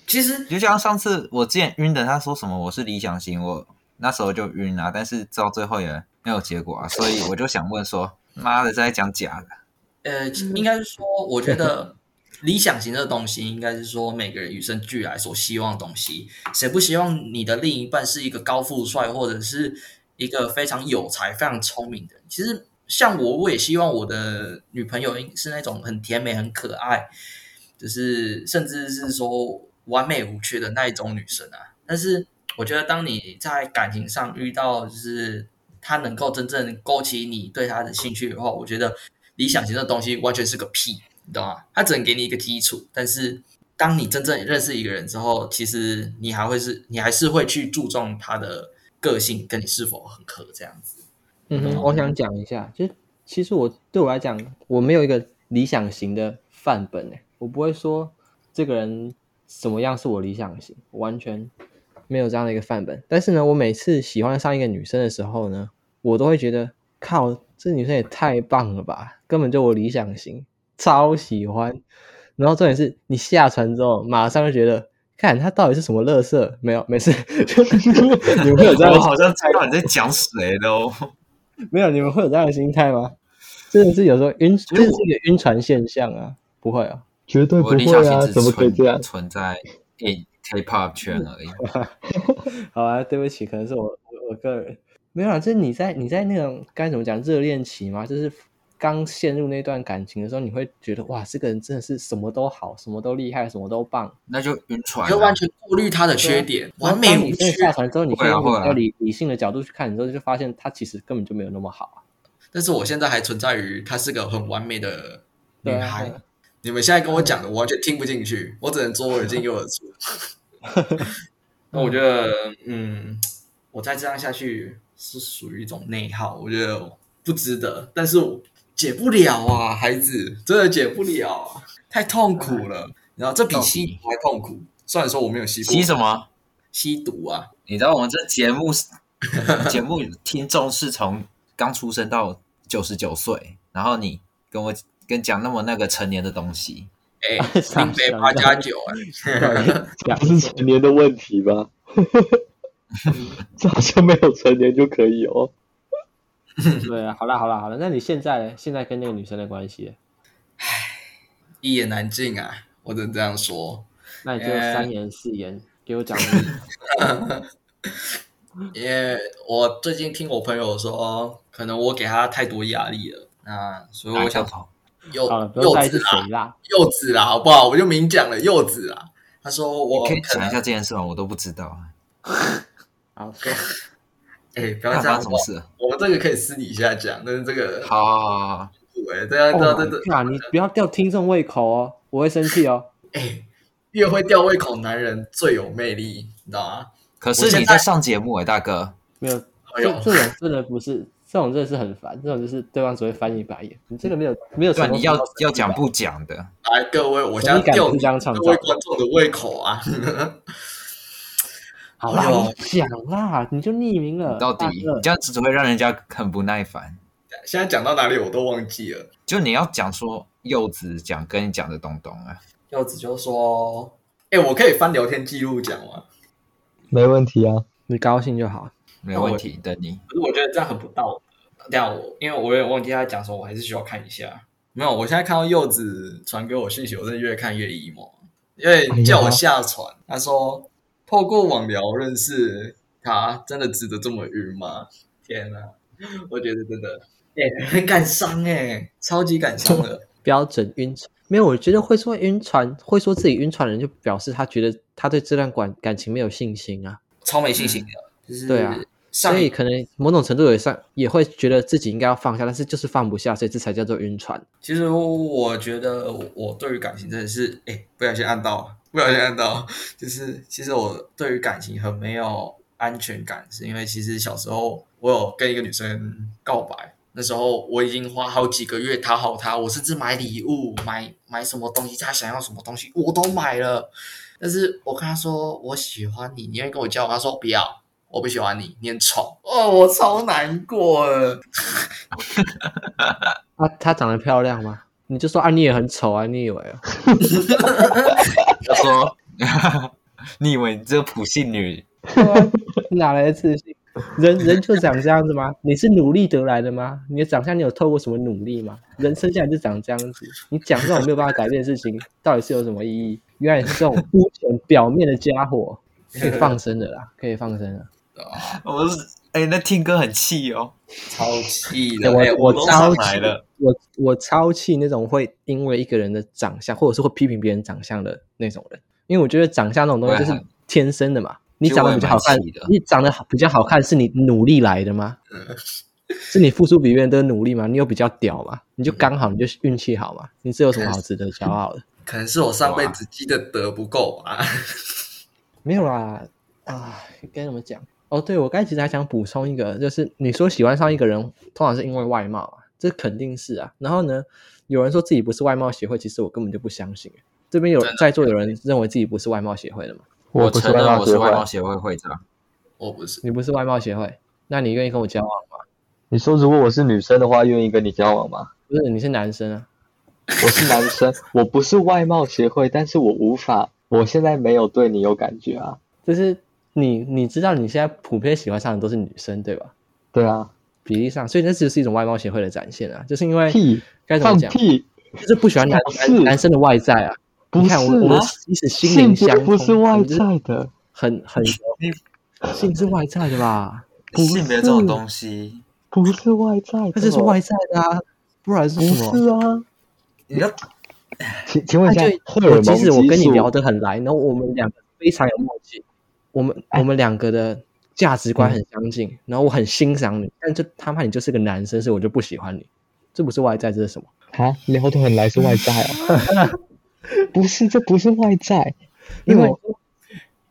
其实就像上次我之前晕的，他说什么我是理想型，我那时候就晕了，但是到最后也没有结果啊，所以我就想问说，妈的在讲假的？呃，应该是说，我觉得理想型的东西，应该是说每个人与生俱来所希望的东西，谁不希望你的另一半是一个高富帅，或者是？一个非常有才、非常聪明的人，其实像我，我也希望我的女朋友是那种很甜美、很可爱，就是甚至是说完美无缺的那一种女生啊。但是我觉得，当你在感情上遇到，就是他能够真正勾起你对他的兴趣的话，我觉得理想型的东西完全是个屁，你懂吗？他只能给你一个基础，但是当你真正认识一个人之后，其实你还会是，你还是会去注重他的。个性跟你是否很合这样子？嗯哼，我想讲一下，就其实我对我来讲，我没有一个理想型的范本诶，我不会说这个人什么样是我理想型，完全没有这样的一个范本。但是呢，我每次喜欢上一个女生的时候呢，我都会觉得靠，这女生也太棒了吧，根本就我理想型，超喜欢。然后重点是你下船之后，马上就觉得。看她到底是什么乐色？没有，没事。你们会有这样？我好像猜到你在讲谁的哦。没有，你们会有这样的心态吗？真的是有时候晕，这是一个晕船现象啊。不会啊，绝对不会啊！怎么可以这样？存在 K-pop 圈而已。好啊，对不起，可能是我我我个人没有啊。就是你在你在那种该怎么讲热恋期吗？就是。刚陷入那段感情的时候，你会觉得哇，这个人真的是什么都好，什么都厉害，什么都棒，那就晕船，就完全过滤他的缺点，完美无缺。下船之后，你可以用比较理理性的角度去看，你之后就发现他其实根本就没有那么好啊。但是我现在还存在于她是个很完美的女孩，你们现在跟我讲的，我完全听不进去，我只能左耳进右耳出。那我觉得，嗯，我再这样下去是属于一种内耗，我觉得不值得。但是我。解不了啊，孩子，真的解不了啊，太痛苦了。然后这比吸毒还痛苦。虽然说我没有吸过，吸什么？吸毒啊！你知道我们这节目 节目听众是从刚出生到九十九岁，然后你跟我跟讲那么那个成年的东西，哎、欸，零杯八加九啊，不是成年的问题吧？这好像没有成年就可以哦。对啊，好啦好啦好啦，那你现在现在跟那个女生的关系，唉，一言难尽啊，我只能这样说。那你就三言四言、欸、给我讲。因为我最近听我朋友说，可能我给他太多压力了，那所以我想头柚好了，不用在意是柚子啦谁，啦。柚子啦，好不好？我就明讲了，柚子啦。他说我可以讲一下这件事吗？我都不知道啊。好说，哎，不要那这样发生什么事？我们这个可以私底下讲，但是这个好好好好好，哎，对啊，对啊，对对。啊，你不要吊听众胃口哦，我会生气哦。哎，越会吊胃口男人最有魅力，你知道吗？可是你在上节目哎，大哥。没有，哎呦这这种真的不是，这种真的是很烦，这种就是对方只会翻一白眼。你这个没有没有什么，你要要讲不讲的。来，各位，我现在吊各位观众的胃口啊！好啦，你讲啦，你就匿名了。到底你这样子只会让人家很不耐烦。现在讲到哪里我都忘记了。就你要讲说柚子讲跟你讲的东东啊。柚子就说：“哎，我可以翻聊天记录讲吗？”没问题啊，你高兴就好，没问题。等你。可是我觉得这样很不道德。这样我因为我有点忘记他讲什么，我还是需要看一下。没有，我现在看到柚子传给我信息，我真的越看越 emo，因为叫我下船。他说。透过网聊认识他，真的值得这么晕吗？天哪，我觉得真的，哎、欸，很感伤哎，超级感伤的。标准晕船，没有，我觉得会说晕船，会说自己晕船的人，就表示他觉得他对这段感感情没有信心啊，超没信心的。嗯就是、对啊，所以可能某种程度也上也会觉得自己应该要放下，但是就是放不下，所以这才叫做晕船。其实我觉得我对于感情真的是，哎，不小心按到。不小心按到，就是其实我对于感情很没有安全感，是因为其实小时候我有跟一个女生告白，那时候我已经花好几个月讨好她，我甚至买礼物、买买什么东西，她想要什么东西我都买了，但是我跟她说我喜欢你，你愿意跟我交往？她说不要，我不喜欢你，你很丑哦，我超难过的。啊，她长得漂亮吗？你就说啊，你也很丑啊，你以为啊？他说：“你以为你这个普信女 哪来的自信？人人就长这样子吗？你是努力得来的吗？你的长相你有透过什么努力吗？人生下来就长这样子，你讲这种没有办法改变的事情，到底是有什么意义？原来你是这种肤浅表面的家伙，可以放生的啦，可以放生了。我是哎，那听歌很气哦，超气的，我我超气了。”我我超气那种会因为一个人的长相，或者是会批评别人长相的那种人，因为我觉得长相那种东西就是天生的嘛。你长得比较好看，你长得比较好看是你努力来的吗？是你付出比别人都努力吗？你有比较屌吗？你就刚好你就运气好嘛？你是有什么好值得骄傲的？可能是我上辈子积的德不够吧。没有啦，啊，该怎么讲？哦，对，我刚才其实还想补充一个，就是你说喜欢上一个人，通常是因为外貌啊。这肯定是啊，然后呢，有人说自己不是外貌协会，其实我根本就不相信。这边有在座有人认为自己不是外貌协会的吗？我承认我是外貌协会会长，我不是。你不是外貌协会，那你愿意跟我交往吗？你说如果我是女生的话，愿意跟你交往吗？不是，你是男生啊。我是男生，我不是外貌协会，但是我无法，我现在没有对你有感觉啊。就是你，你知道你现在普遍喜欢上的都是女生，对吧？对啊。比例上，所以那只是一种外貌协会的展现啊，就是因为屁该怎么讲，屁就是不喜欢男男男生的外在啊。不是啊，你看我，我们即使心灵相通，不是外在的，很很 性是外在的吧？性别这种东西不是外在的，它就是外在的啊，不然是什么？是啊，你要请请问一下，我即使我跟你聊得很来，然后我们两个非常有默契，我们我们两个的。价值观很相近，嗯、然后我很欣赏你，但就他怕你就是个男生，所以我就不喜欢你。这不是外在，这是什么？啊，聊得很来是外在啊？不是，这不是外在，因为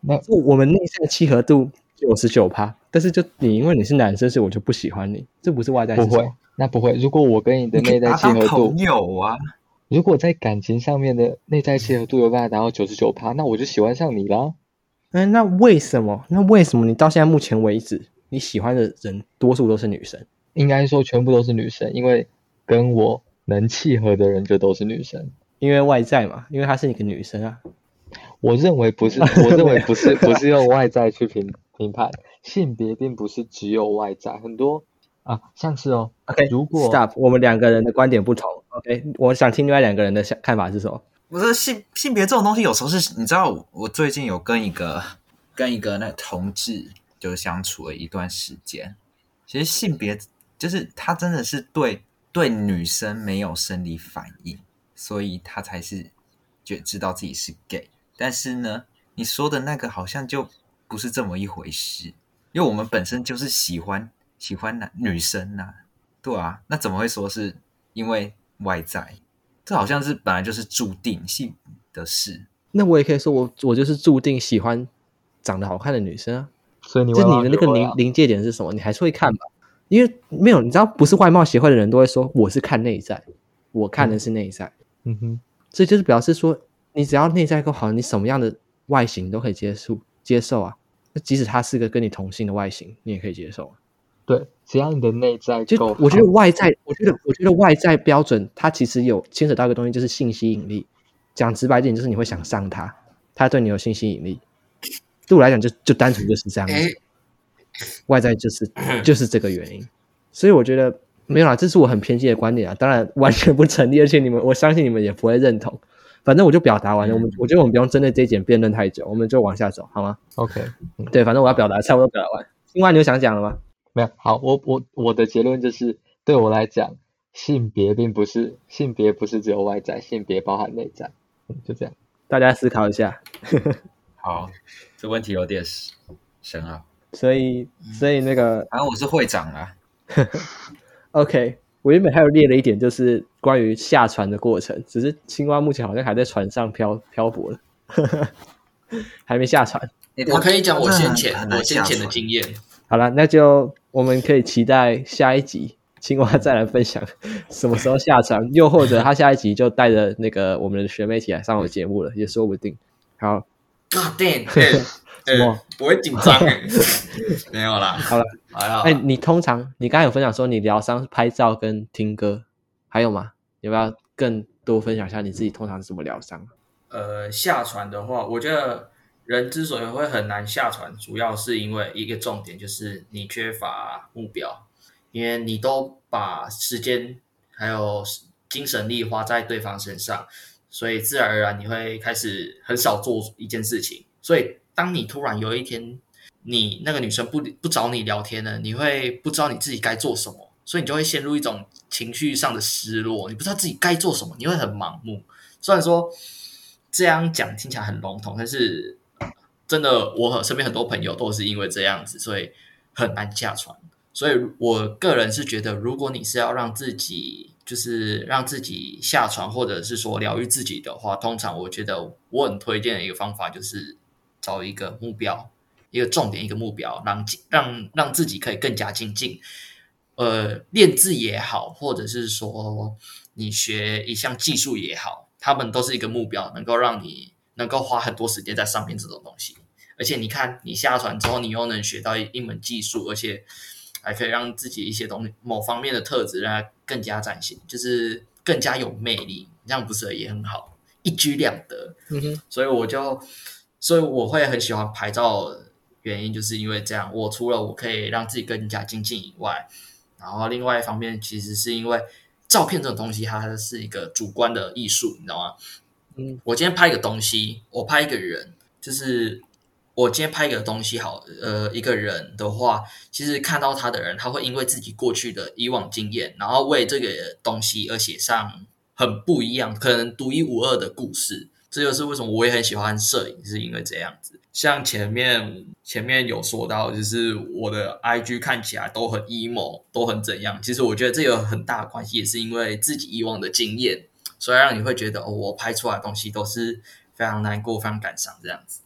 那我们内在的契合度九十九趴，但是就你因为你是男生，所以我就不喜欢你。这不是外在是，不会，那不会。如果我跟你的内在契合度有啊，如果在感情上面的内在契合度有办法达到九十九趴，那我就喜欢上你啦。哎，那为什么？那为什么你到现在目前为止，你喜欢的人多数都是女生？应该说全部都是女生，因为跟我能契合的人就都是女生。因为外在嘛，因为她是一个女生啊。我认为不是，我认为不是，不是用外在去评评判性别，并不是只有外在，很多啊，像是哦。OK，如果 Stop，我们两个人的观点不同。OK，我想听另外两个人的想看法是什么？不是性性别这种东西，有时候是你知道，我最近有跟一个跟一个那同志就相处了一段时间。其实性别就是他真的是对对女生没有生理反应，所以他才是觉知道自己是 gay。但是呢，你说的那个好像就不是这么一回事，因为我们本身就是喜欢喜欢男女生呐、啊，对啊，那怎么会说是因为外在？这好像是本来就是注定性的事。那我也可以说我，我我就是注定喜欢长得好看的女生啊。所以你就你的那个临临界点是什么？你还是会看吧，因为没有你知道，不是外貌协会的人都会说我是看内在，我看的是内在。嗯哼，所以就是表示说。你只要内在够好，你什么样的外形都可以接受接受啊。那即使他是个跟你同性的外形，你也可以接受啊。对，只要你的内在。就我觉得外在，我觉得我觉得外在标准，它其实有牵扯到一个东西，就是性吸引力。讲直白点，就是你会想上他，他对你有性吸引力。对我来讲，就就单纯就是这样子。欸、外在就是就是这个原因。所以我觉得没有啦，这是我很偏激的观点啊，当然完全不成立，而且你们我相信你们也不会认同。反正我就表达完了，我们我觉得我们不用针对这一点辩论太久，我们就往下走，好吗？OK，对，反正我要表达差不多表达完。另外，你有想讲了吗？没有。好，我我我的结论就是，对我来讲，性别并不是性别，不是只有外在，性别包含内在，就这样。大家思考一下。好，这问题有点深奥。所以，所以那个，反正我是会长啊。OK。我原本还有列了一点，就是关于下船的过程，只是青蛙目前好像还在船上漂漂泊了，还没下船。我可以讲我先前我先前的经验。好了，那就我们可以期待下一集青蛙再来分享什么时候下船，又或者他下一集就带着那个我们的学妹一起来上我的节目了，也说不定。好，God damn！什么？不会紧张？没有啦。好了，好了。哎，你通常你刚才有分享说你疗伤拍照跟听歌，还有吗？要不要更多分享一下你自己通常是怎么疗伤？呃，下船的话，我觉得人之所以会很难下船，主要是因为一个重点就是你缺乏目标，因为你都把时间还有精神力花在对方身上，所以自然而然你会开始很少做一件事情，所以。当你突然有一天，你那个女生不不找你聊天了，你会不知道你自己该做什么，所以你就会陷入一种情绪上的失落。你不知道自己该做什么，你会很盲目。虽然说这样讲听起来很笼统，但是真的，我和身边很多朋友都是因为这样子，所以很难下船。所以我个人是觉得，如果你是要让自己就是让自己下船，或者是说疗愈自己的话，通常我觉得我很推荐的一个方法就是。找一个目标，一个重点，一个目标，让让让自己可以更加精进。呃，练字也好，或者是说你学一项技术也好，他们都是一个目标，能够让你能够花很多时间在上面这种东西。而且你看，你下船之后，你又能学到一一门技术，而且还可以让自己一些东西某方面的特质让它更加展现，就是更加有魅力。这样不是也很好，一举两得。嗯哼，所以我就。所以我会很喜欢拍照，原因就是因为这样。我除了我可以让自己更加精进以外，然后另外一方面，其实是因为照片这种东西，它是一个主观的艺术，你知道吗？嗯，我今天拍一个东西，我拍一个人，就是我今天拍一个东西，好，呃，一个人的话，其实看到他的人，他会因为自己过去的以往经验，然后为这个东西而写上很不一样、可能独一无二的故事。这就是为什么我也很喜欢摄影，是因为这样子。像前面前面有说到，就是我的 IG 看起来都很 emo，都很怎样。其实我觉得这有很大的关系，也是因为自己以往的经验，所以让你会觉得哦，我拍出来的东西都是非常难过、非常感伤这样子。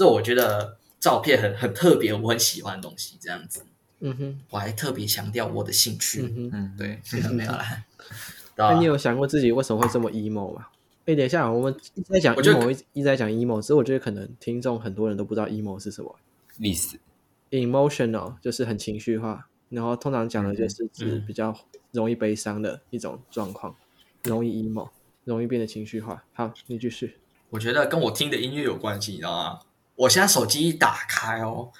这我觉得照片很很特别，我很喜欢的东西这样子。嗯哼，我还特别强调我的兴趣。嗯哼，嗯，对，没有啦。那你有想过自己为什么会这么 emo 吗？哎，等一下，我们一直在讲 emo，一直在讲 emo，所以我觉得可能听众很多人都不知道 emo 是什么意思。emotional 就是很情绪化，然后通常讲的就是指比较容易悲伤的一种状况，容易 emo，容易变得情绪化。好，你继续。我觉得跟我听的音乐有关系，你知道吗？我现在手机一打开哦，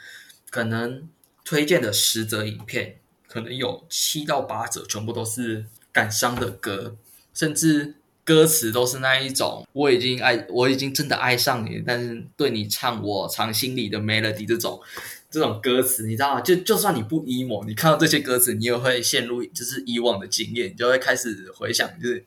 可能推荐的十则影片，可能有七到八则全部都是感伤的歌，甚至。歌词都是那一种，我已经爱，我已经真的爱上你，但是对你唱我藏心里的 melody 这种，这种歌词，你知道吗？就就算你不 emo，你看到这些歌词，你也会陷入就是以往的经验，你就会开始回想，就是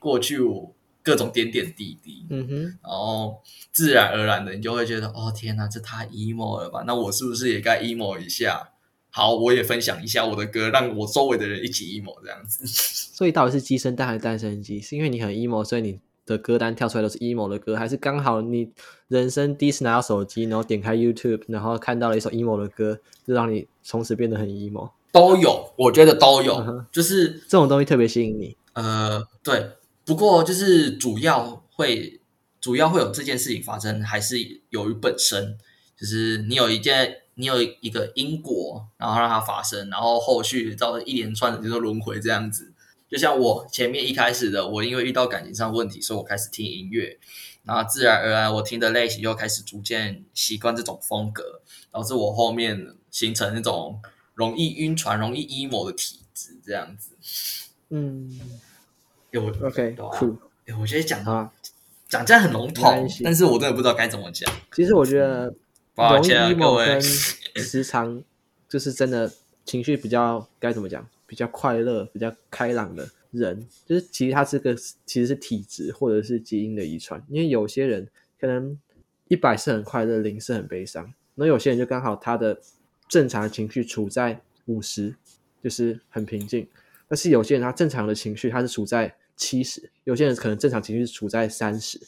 过去我各种点点滴滴，嗯哼，然后自然而然的，你就会觉得，哦天哪，这太 emo 了吧？那我是不是也该 emo 一下？好，我也分享一下我的歌，让我周围的人一起 emo 这样子。所以到底是鸡生蛋还是蛋生鸡？是因为你很 emo，所以你的歌单跳出来都是 emo 的歌，还是刚好你人生第一次拿到手机，然后点开 YouTube，然后看到了一首 emo 的歌，就让你从此变得很 emo？都有，我觉得都有，嗯、就是这种东西特别吸引你。呃，对。不过就是主要会主要会有这件事情发生，还是由于本身就是你有一件你有一个因果，然后让它发生，然后后续造成一连串的就是轮回这样子。就像我前面一开始的，我因为遇到感情上问题，所以我开始听音乐，然后自然而然我听的类型又开始逐渐习惯这种风格，导致我后面形成那种容易晕船、容易 emo 的体质这样子。嗯。有 OK，酷。我觉得讲啊，讲这样很笼统，但是我真的不知道该怎么讲。其实我觉得，容易 emo 跟 时常就是真的情绪比较该怎么讲，比较快乐、比较开朗的人，就是其实他这个其实是体质或者是基因的遗传。因为有些人可能一百是很快乐，零是很悲伤，那有些人就刚好他的正常的情绪处在五十，就是很平静。但是有些人他正常的情绪他是处在七十，有些人可能正常情绪处在三十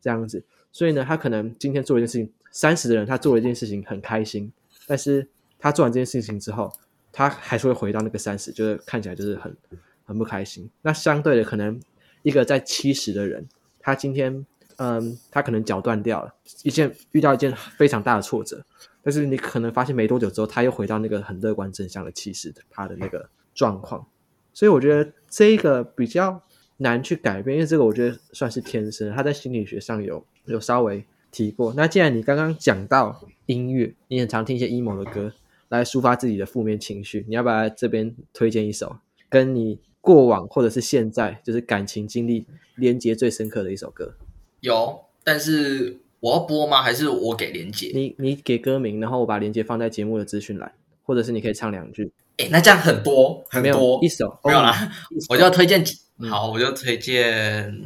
这样子，所以呢，他可能今天做一件事情，三十的人他做了一件事情很开心，但是他做完这件事情之后，他还是会回到那个三十，就是看起来就是很很不开心。那相对的，可能一个在七十的人，他今天嗯，他可能脚断掉了，一件遇到一件非常大的挫折，但是你可能发现没多久之后，他又回到那个很乐观正向的七十他的那个状况。所以我觉得这个比较难去改变，因为这个我觉得算是天生。他在心理学上有有稍微提过。那既然你刚刚讲到音乐，你很常听一些 emo 的歌来抒发自己的负面情绪，你要不要来这边推荐一首跟你过往或者是现在就是感情经历连接最深刻的一首歌？有，但是我要播吗？还是我给连接？你你给歌名，然后我把连接放在节目的资讯栏，或者是你可以唱两句。哎，那这样很多很多一首没有啦，我就要推荐几好，我就推荐，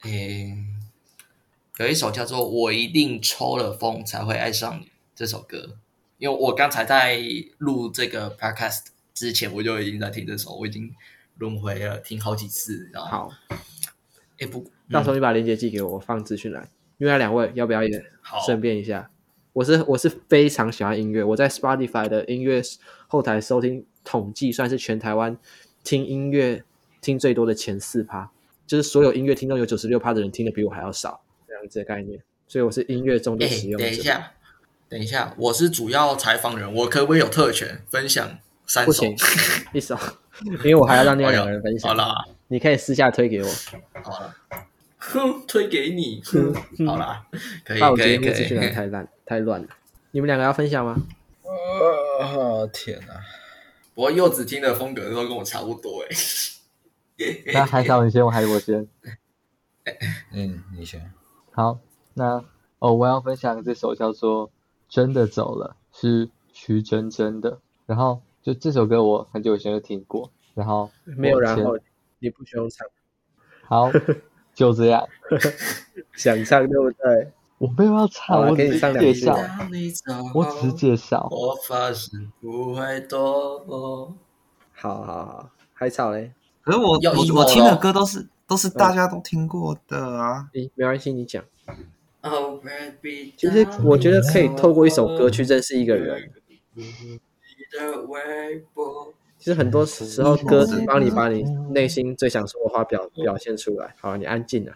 哎，有一首叫做《我一定抽了风才会爱上你》这首歌，因为我刚才在录这个 podcast 之前，我就已经在听这首，我已经轮回了，听好几次，然后好，哎不，到时候你把链接寄给我，我放资讯栏，另外两位要不要也顺便一下？我是我是非常喜欢音乐，我在 Spotify 的音乐后台收听统计，算是全台湾听音乐听最多的前四趴，就是所有音乐听众有九十六趴的人听的比我还要少，这样子的概念。所以我是音乐中的使用者。等一下，等一下，我是主要采访人，我可不可以有特权分享三首？不行，一首，因为我还要让另外两个人分享。好了，你可以私下推给我。好了。哼，推给你。好啦，可以可以可以。太烂太乱了，你们两个要分享吗？啊天哪！不过柚子听的风格都跟我差不多哎。那还是你先，我还是我先？嗯，你先。好，那哦，我要分享这首叫做《真的走了》，是徐真真的。然后就这首歌我很久以前就听过，然后没有然后，你不需要唱。好。就这样，想唱对不对？我没有要唱，我给你上两句。我只是介绍。我发誓不会多。好好好，海草嘞？可是我我我听的歌都是都是大家都听过的啊。诶，没关系，你讲。其实我觉得可以透过一首歌去认识一个人。其实很多时候，歌是帮你把你内心最想说的话表表现出来。好，你安静 了。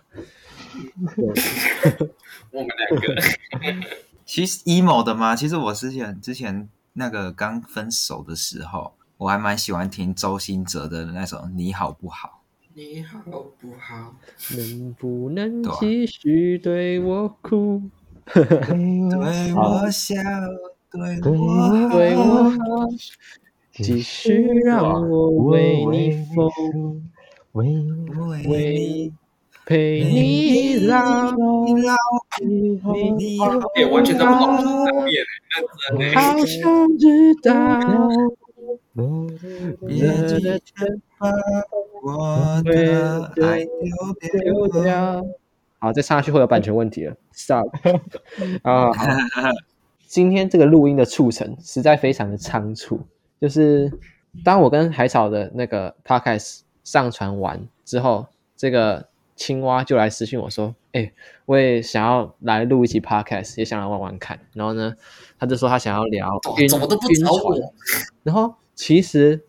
我们两个，其实 emo 的吗？其实我之前之前那个刚分手的时候，我还蛮喜欢听周兴哲的那首《你好不好》。你好不好？能不能继续对我哭？对我笑，对我对我好。继续让我为你疯，为为你陪你老，你也完全在不同层面，认真的。好想知道，别的全把我的爱丢掉。好，再唱下去会有版权问题了。Stop 啊！今天这个录音的促成实在非常的仓促，就是当我跟海草的那个 podcast 上传完之后，这个。青蛙就来私讯我说：“哎、欸，我也想要来录一期 podcast，也想来玩玩看。”然后呢，他就说他想要聊晕，怎么都不找我。然后其实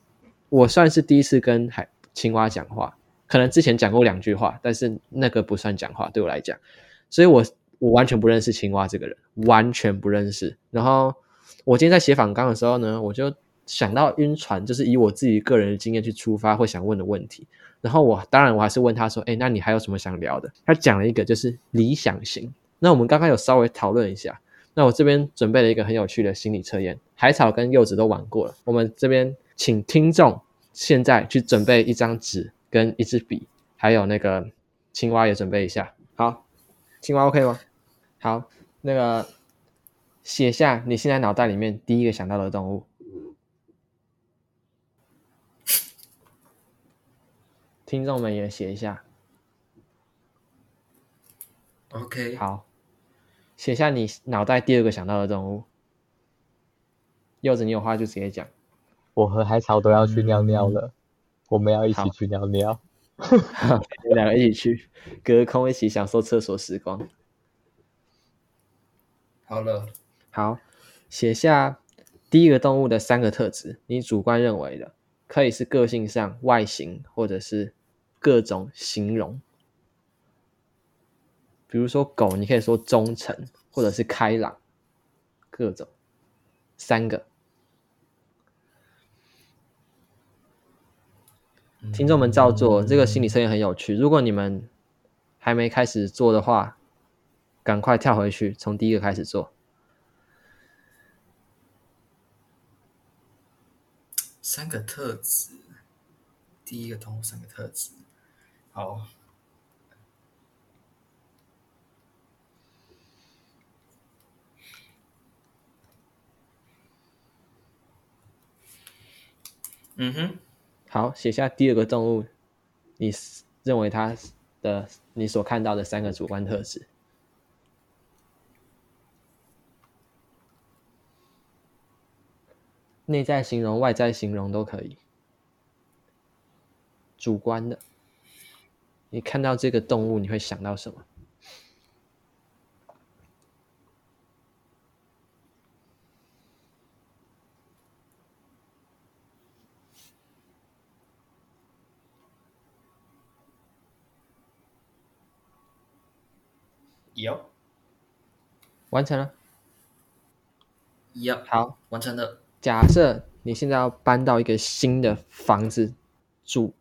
我算是第一次跟海青蛙讲话，可能之前讲过两句话，但是那个不算讲话，对我来讲。所以我我完全不认识青蛙这个人，完全不认识。然后我今天在写访纲的时候呢，我就想到晕船，就是以我自己个人的经验去出发，会想问的问题。然后我当然我还是问他说：“哎，那你还有什么想聊的？”他讲了一个就是理想型。那我们刚刚有稍微讨论一下。那我这边准备了一个很有趣的心理测验，海草跟柚子都玩过了。我们这边请听众现在去准备一张纸跟一支笔，还有那个青蛙也准备一下。好，青蛙 OK 吗？好，那个写下你现在脑袋里面第一个想到的动物。听众们也写一下，OK，好，写下你脑袋第二个想到的动物。柚子，你有话就直接讲。我和海草都要去尿尿了，嗯、我们要一起去尿尿。好，我们两个一起去，隔空一起享受厕所时光。好了，好，写下第一个动物的三个特质，你主观认为的，可以是个性上、外形，或者是。各种形容，比如说狗，你可以说忠诚，或者是开朗，各种三个。听众们照做，这个心理测验很有趣。如果你们还没开始做的话，赶快跳回去，从第一个开始做。三个特质，第一个动物三个特质。好，嗯哼，好，写下第二个动物，你认为它的你所看到的三个主观特质，内在形容、外在形容都可以，主观的。你看到这个动物，你会想到什么？有，完成了。有，好，完成了。假设你现在要搬到一个新的房子住，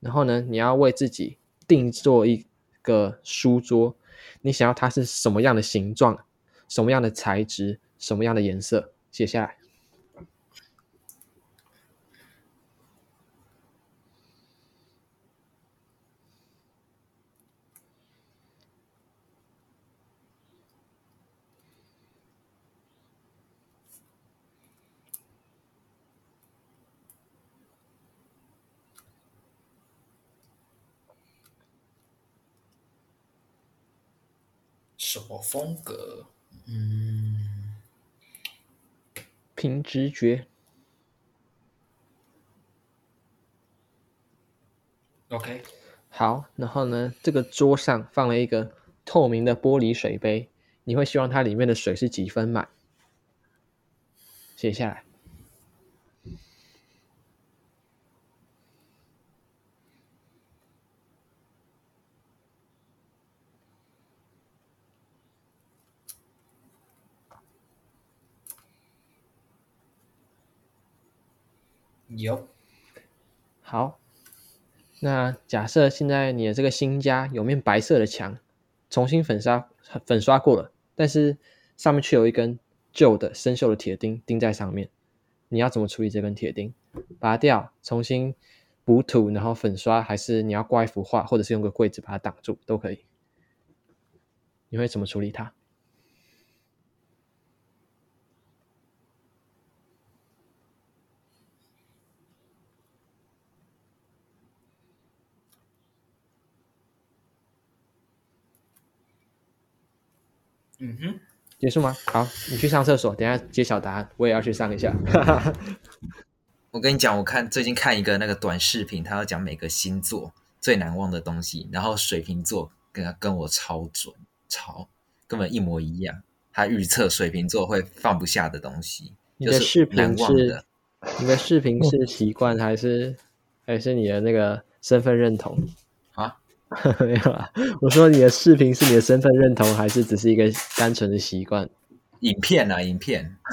然后呢，你要为自己。定做一个书桌，你想要它是什么样的形状、什么样的材质、什么样的颜色？写下来。什么风格？嗯，凭直觉。OK，好，然后呢，这个桌上放了一个透明的玻璃水杯，你会希望它里面的水是几分满？写下来。有，好，那假设现在你的这个新家有面白色的墙，重新粉刷粉刷过了，但是上面却有一根旧的生锈的铁钉钉在上面，你要怎么处理这根铁钉？拔掉，重新补土，然后粉刷，还是你要挂一幅画，或者是用个柜子把它挡住，都可以。你会怎么处理它？嗯哼，结束吗？好，你去上厕所，等一下揭晓答案。我也要去上一下。我跟你讲，我看最近看一个那个短视频，他要讲每个星座最难忘的东西，然后水瓶座跟跟我超准，超根本一模一样。他预测水瓶座会放不下的东西。你的视频是？你的视频是习惯还是还是你的那个身份认同？没有啊，我说你的视频是你的身份认同，还是只是一个单纯的习惯？影片啊，影片。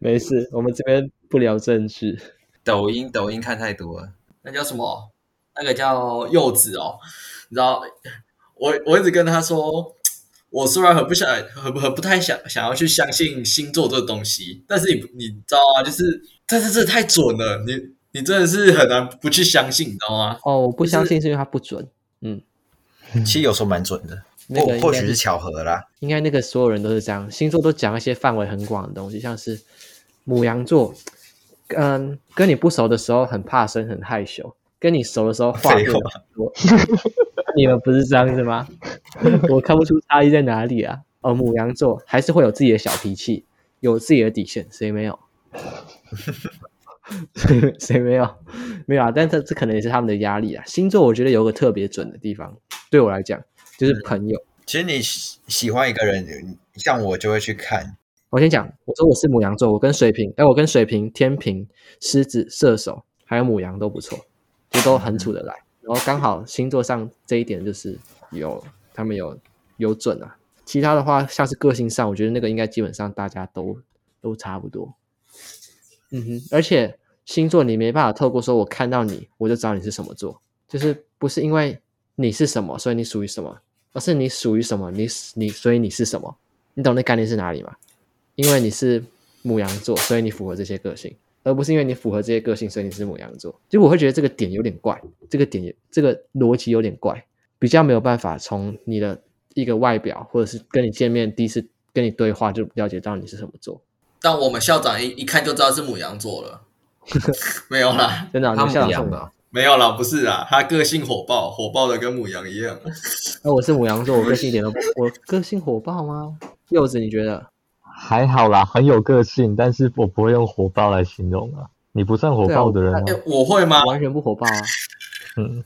没事，我们这边不聊政治。抖音，抖音看太多了。那叫什么？那个叫柚子哦。你知道，我我一直跟他说，我虽然很不想，很很不太想想要去相信星座这个东西，但是你你知道啊，就是，但是这太准了，你。你真的是很难不去相信，你知道吗？哦，我不相信是因为它不准。嗯，其实有时候蛮准的，那个或许是巧合啦。应该那个所有人都是这样，星座都讲一些范围很广的东西，像是母羊座，嗯，跟你不熟的时候很怕生、很害羞，跟你熟的时候话多。你们不是这样子吗？我看不出差异在哪里啊。哦，母羊座还是会有自己的小脾气，有自己的底线，谁没有？谁谁没有没有啊？但这这可能也是他们的压力啊。星座我觉得有个特别准的地方，对我来讲就是朋友。其实你喜喜欢一个人，像我就会去看。我先讲，我说我是母羊座，我跟水瓶，哎，我跟水瓶、天平、狮子、射手还有母羊都不错，就都很处得来。然后刚好星座上这一点就是有他们有有准啊。其他的话像是个性上，我觉得那个应该基本上大家都都差不多。嗯哼，而且星座你没办法透过说，我看到你我就知道你是什么座，就是不是因为你是什么，所以你属于什么，而是你属于什么，你你所以你是什么，你懂那概念是哪里吗？因为你是母羊座，所以你符合这些个性，而不是因为你符合这些个性，所以你是母羊座。就我会觉得这个点有点怪，这个点这个逻辑有点怪，比较没有办法从你的一个外表，或者是跟你见面第一次跟你对话就了解到你是什么座。但我们校长一一看就知道是母羊座了，没有啦，真的、啊，他母羊的，没有啦，不是啊，他个性火爆，火爆的跟母羊一样。那我是母羊座，我个性一点都不，我个性火爆吗？柚子，你觉得？还好啦，很有个性，但是我不会用火爆来形容啊。你不算火爆的人、啊欸，我会吗？完全不火爆啊。嗯，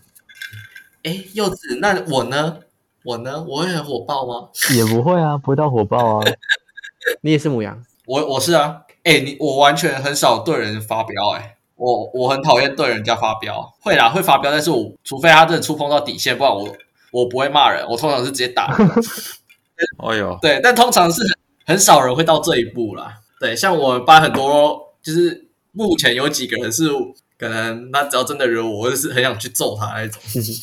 哎、欸，柚子，那我呢？我呢？我会很火爆吗？也不会啊，不会到火爆啊。你也是母羊。我我是啊，哎、欸，你我完全很少对人发飙、欸，哎，我我很讨厌对人家发飙，会啦，会发飙，但是我除非他真的触碰到底线，不然我我不会骂人，我通常是直接打。哦哟，对，但通常是很很少人会到这一步啦。对，像我们班很多，就是目前有几个人是可能他只要真的惹我，我就是很想去揍他那种。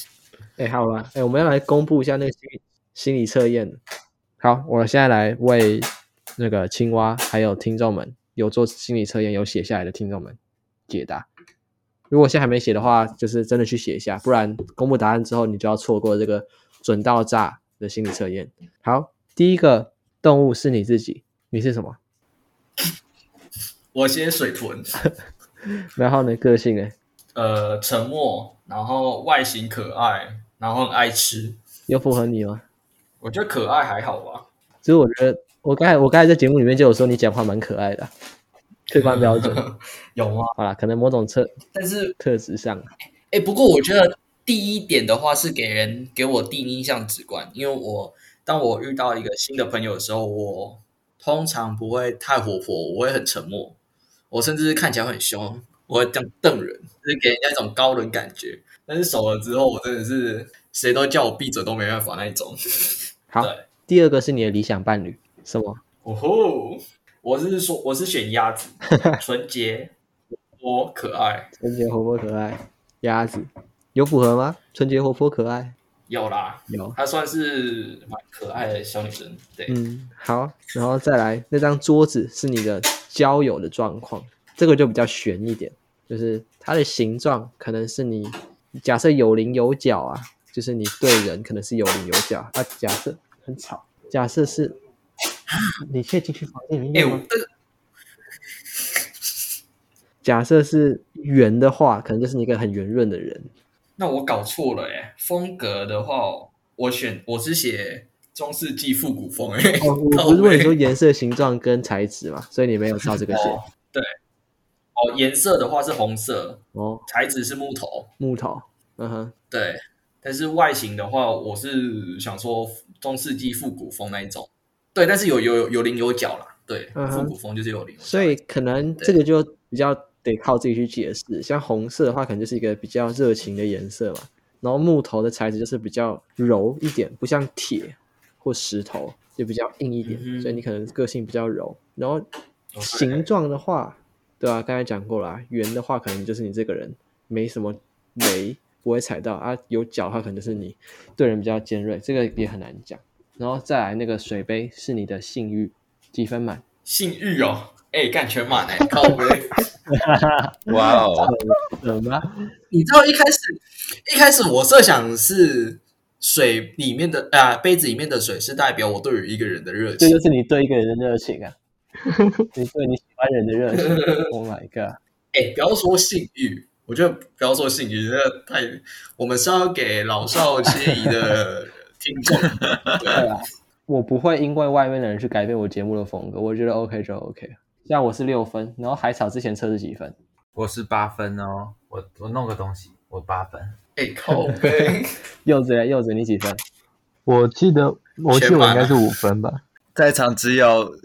哎、欸，好了，哎、欸，我们要来公布一下那个心理心理测验。好，我现在来为。那个青蛙，还有听众们有做心理测验有写下来的听众们解答。如果现在还没写的话，就是真的去写一下，不然公布答案之后，你就要错过这个准到炸的心理测验。好，第一个动物是你自己，你是什么？我先水豚。然后呢，个性呢？呃，沉默，然后外形可爱，然后很爱吃。又符合你吗？我觉得可爱还好吧。其实我觉得。我刚才我刚才在节目里面就有说你讲话蛮可爱的，客观标准 有吗？好啦，可能某种特，但是特质上，哎，不过我觉得第一点的话是给人给我第一印象直观，因为我当我遇到一个新的朋友的时候，我通常不会太活泼，我会很沉默，我甚至看起来很凶，我会这样瞪人，就是给人家一种高冷感觉。但是熟了之后，我真的是谁都叫我闭嘴都没办法那一种。好，第二个是你的理想伴侣。什么？哦吼！我是说，我是选鸭子，纯洁、活泼、可爱。纯洁、活泼、可爱，鸭子有符合吗？纯洁、活泼、可爱，有啦，有。她算是蛮可爱的小女生，对。嗯，好，然后再来，那张桌子是你的交友的状况，这个就比较悬一点，就是它的形状可能是你假设有棱有角啊，就是你对人可能是有棱有角啊。假设很吵，假设是，你可以进去房间里面吗？欸假设是圆的话，可能就是你一个很圆润的人。那我搞错了哎，风格的话，我选我是写中世纪复古风哎。哦，我 不是问你说颜色、形状跟材质嘛，所以你没有照这个写。哦。对，哦，颜色的话是红色，哦，材质是木头，木头，嗯哼，对。但是外形的话，我是想说中世纪复古风那一种，对，但是有有有棱有角啦，对，嗯、复古风就是有棱。所以可能这个就比较。得靠自己去解释，像红色的话，可能就是一个比较热情的颜色嘛。然后木头的材质就是比较柔一点，不像铁或石头，就比较硬一点，嗯、所以你可能个性比较柔。然后形状的话.对啊，刚才讲过了，圆的话可能就是你这个人没什么雷，不会踩到啊。有角的话，可能就是你对人比较尖锐，这个也很难讲。然后再来那个水杯是你的性欲，几分满？性欲哦，哎，干全满哎，靠杯。哇哦！什么？你知道一开始一开始我设想是水里面的啊，杯子里面的水是代表我对于一个人的热情，这就是你对一个人的热情啊！你对你喜欢人的热情。Oh my god！哎、欸，不要说性欲，我觉得不要说性欲，这太……我们是要给老少皆宜的听众。对啊，我不会因为外面的人去改变我节目的风格，我觉得 OK 就 OK。像我是六分，然后海草之前测是几分？我是八分哦，我我弄个东西，我八分。哎、欸，靠北！柚子呀，柚子，你几分？我记得，我记得我应该是五分吧。在场只有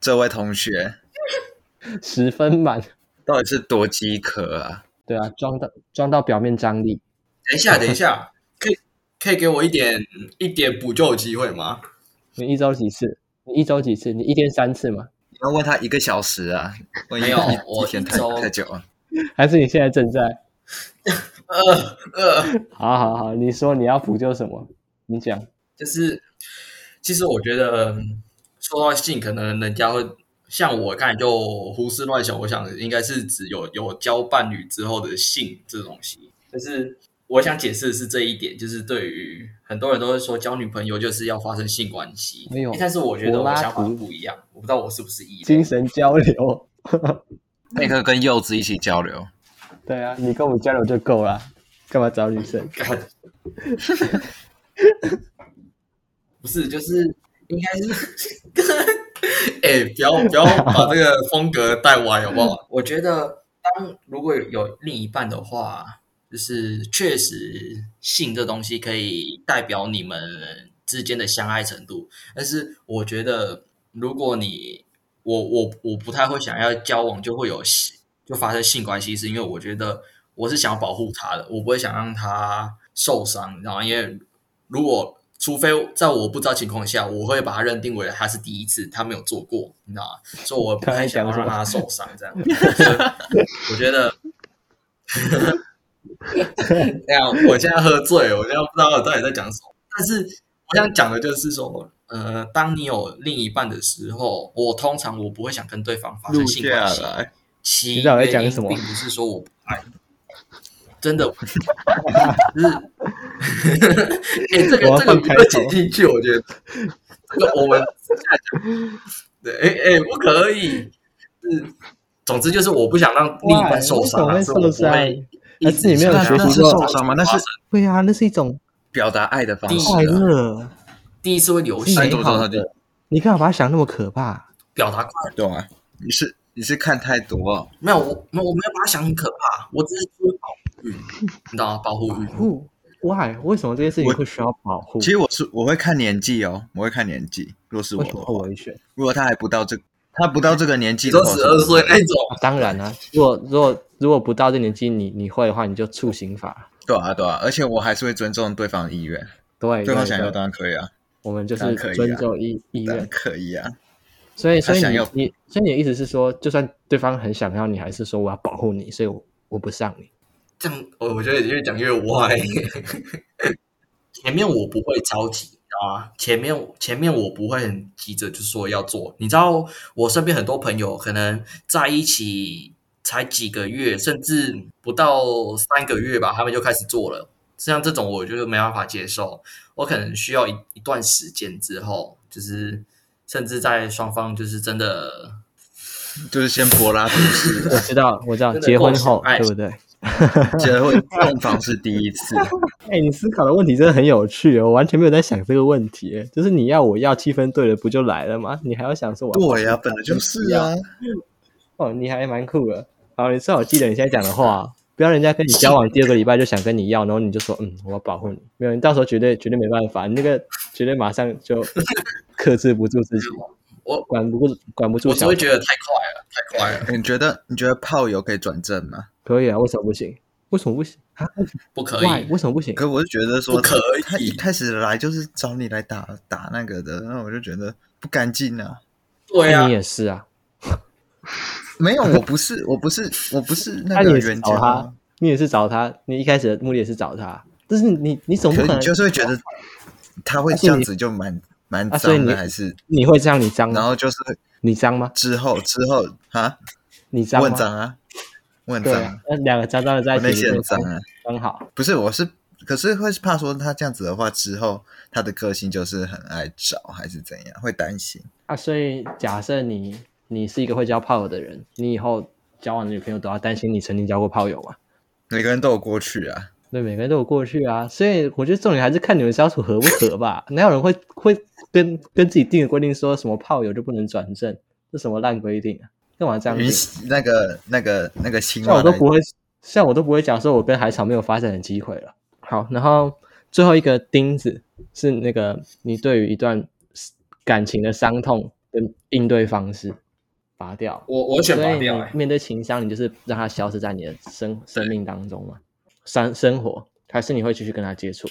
这位同学，十分满，到底是多饥渴啊？对啊，装到装到表面张力。等一下，等一下，可以给我一点一点补救机会吗？你一周几次？你一周几次？你一天三次吗？要问他一个小时啊？没有，我一周太久了。还是你现在正在？呃呃，好好好，你说你要补救什么？你讲。就是，其实我觉得说到性，可能人家会像我刚才就胡思乱想。我想应该是指有有交伴侣之后的性这东西，就是。我想解释的是这一点，就是对于很多人都会说交女朋友就是要发生性关系，没有。但是我觉得我想法不一样，我不知道我是不是异类。精神交流，那个跟柚子一起交流。对啊，你跟我们交流就够了，干嘛找女生？不是，就是应该是，哎、欸，不要不要把这个风格带歪好不好？我觉得当如果有另一半的话。就是确实性这东西可以代表你们之间的相爱程度，但是我觉得如果你我我我不太会想要交往就会有性就发生性关系，是因为我觉得我是想要保护他的，我不会想让他受伤，然后因为如果除非在我不知道情况下，我会把他认定为他是第一次，他没有做过，你知道吗？所以我不太想要让他受伤，这样，我觉得。这样，我现在喝醉，我现在不知道我到底在讲什么。但是我想讲的就是说，呃，当你有另一半的时候，我通常我不会想跟对方发生性关系。其实我在讲什么，并不是说我不爱，真的，就是，哎、欸，这个这个不会剪进去，我觉得这个。我们对，哎、欸、哎，不可以。是，总之就是我不想让另一半受伤，所以我不会。还是你没有学习受伤吗？那是对啊，那是一种表达爱的方式。快乐，第一次会流泪。你干嘛把它想那么可怕？表达快乐，对啊？你是你是看太多啊？没有，我我没有把它想很可怕。我只是说保护欲，你知道吗？保护欲。Why？为什么这件事情会需要保护？其实我是我会看年纪哦，我会看年纪。如果是我，我会选。如果他还不到这，他不到这个年纪，都十二岁那种。当然啊，如果如果。如果不到这年纪，你你会的话，你就触刑法。对啊，对啊，而且我还是会尊重对方的意愿。对，对方想要当然可以啊。我们就是尊重意意愿，可以啊。所以，所以你你，所以你的意思是说，就算对方很想要你，还是说我要保护你，所以我我不上你。这样，我我觉得越讲越歪。前面我不会着急，啊，前面前面我不会很急着就说要做。你知道，我身边很多朋友可能在一起才几个月，甚至不到三个月吧，他们就开始做了。像这种，我就是没办法接受。我可能需要一一段时间之后，就是甚至在双方就是真的，就是先柏拉图式。我知道，我知道，结婚后对不对？结婚洞房是第一次。哎、欸，你思考的问题真的很有趣哦，我完全没有在想这个问题。就是你要我要气氛对了，不就来了吗？你还要想说我要？对呀、啊，本来就是啊。哦，你还蛮酷的。好，你最好记得你现在讲的话，不要人家跟你交往第二个礼拜就想跟你要，然后你就说嗯，我要保护你。没有，你到时候绝对绝对没办法，你那个绝对马上就 克制不住自己。我管不住，管不住。我只会觉得太快了，太快了。你觉得你觉得炮友可以转正吗？可以啊，为什么不行？为什么不行啊？不可以？为什么不行？可我就觉得说，不可以。他一开始来就是找你来打打那个的，那我就觉得不干净啊。对啊，你也是啊。没有，我不是，我不是，我不是那个原找他，你也是找他，你一开始的目的也是找他，但是你你总不可能你就是会觉得他会这样子就蛮蛮脏的，还是你会这样？你脏？然后就是你脏吗？之后之后啊，你脏吗？我脏啊，我很脏。那两个脏脏的在一起，很脏啊，刚好。不是，我是，可是会怕说他这样子的话，之后他的个性就是很爱找，还是怎样？会担心啊。所以假设你你是一个会交炮友的人，你以后交往的女朋友都要担心你曾经交过炮友吗？每个人都有过去啊，对，每个人都有过去啊。所以我觉得重点还是看你们相处合不合吧。哪有人会会跟跟自己定的规定说什么炮友就不能转正？这什么烂规定啊？干嘛这样子？那个、那个、那个青蛙，像我都不会，像我都不会讲说，我跟海草没有发展的机会了。好，然后最后一个钉子是那个你对于一段感情的伤痛跟应对方式，拔掉。我我选拔掉。面对情伤，你就是让它消失在你的生生命当中嘛？生生活，还是你会继续跟他接触？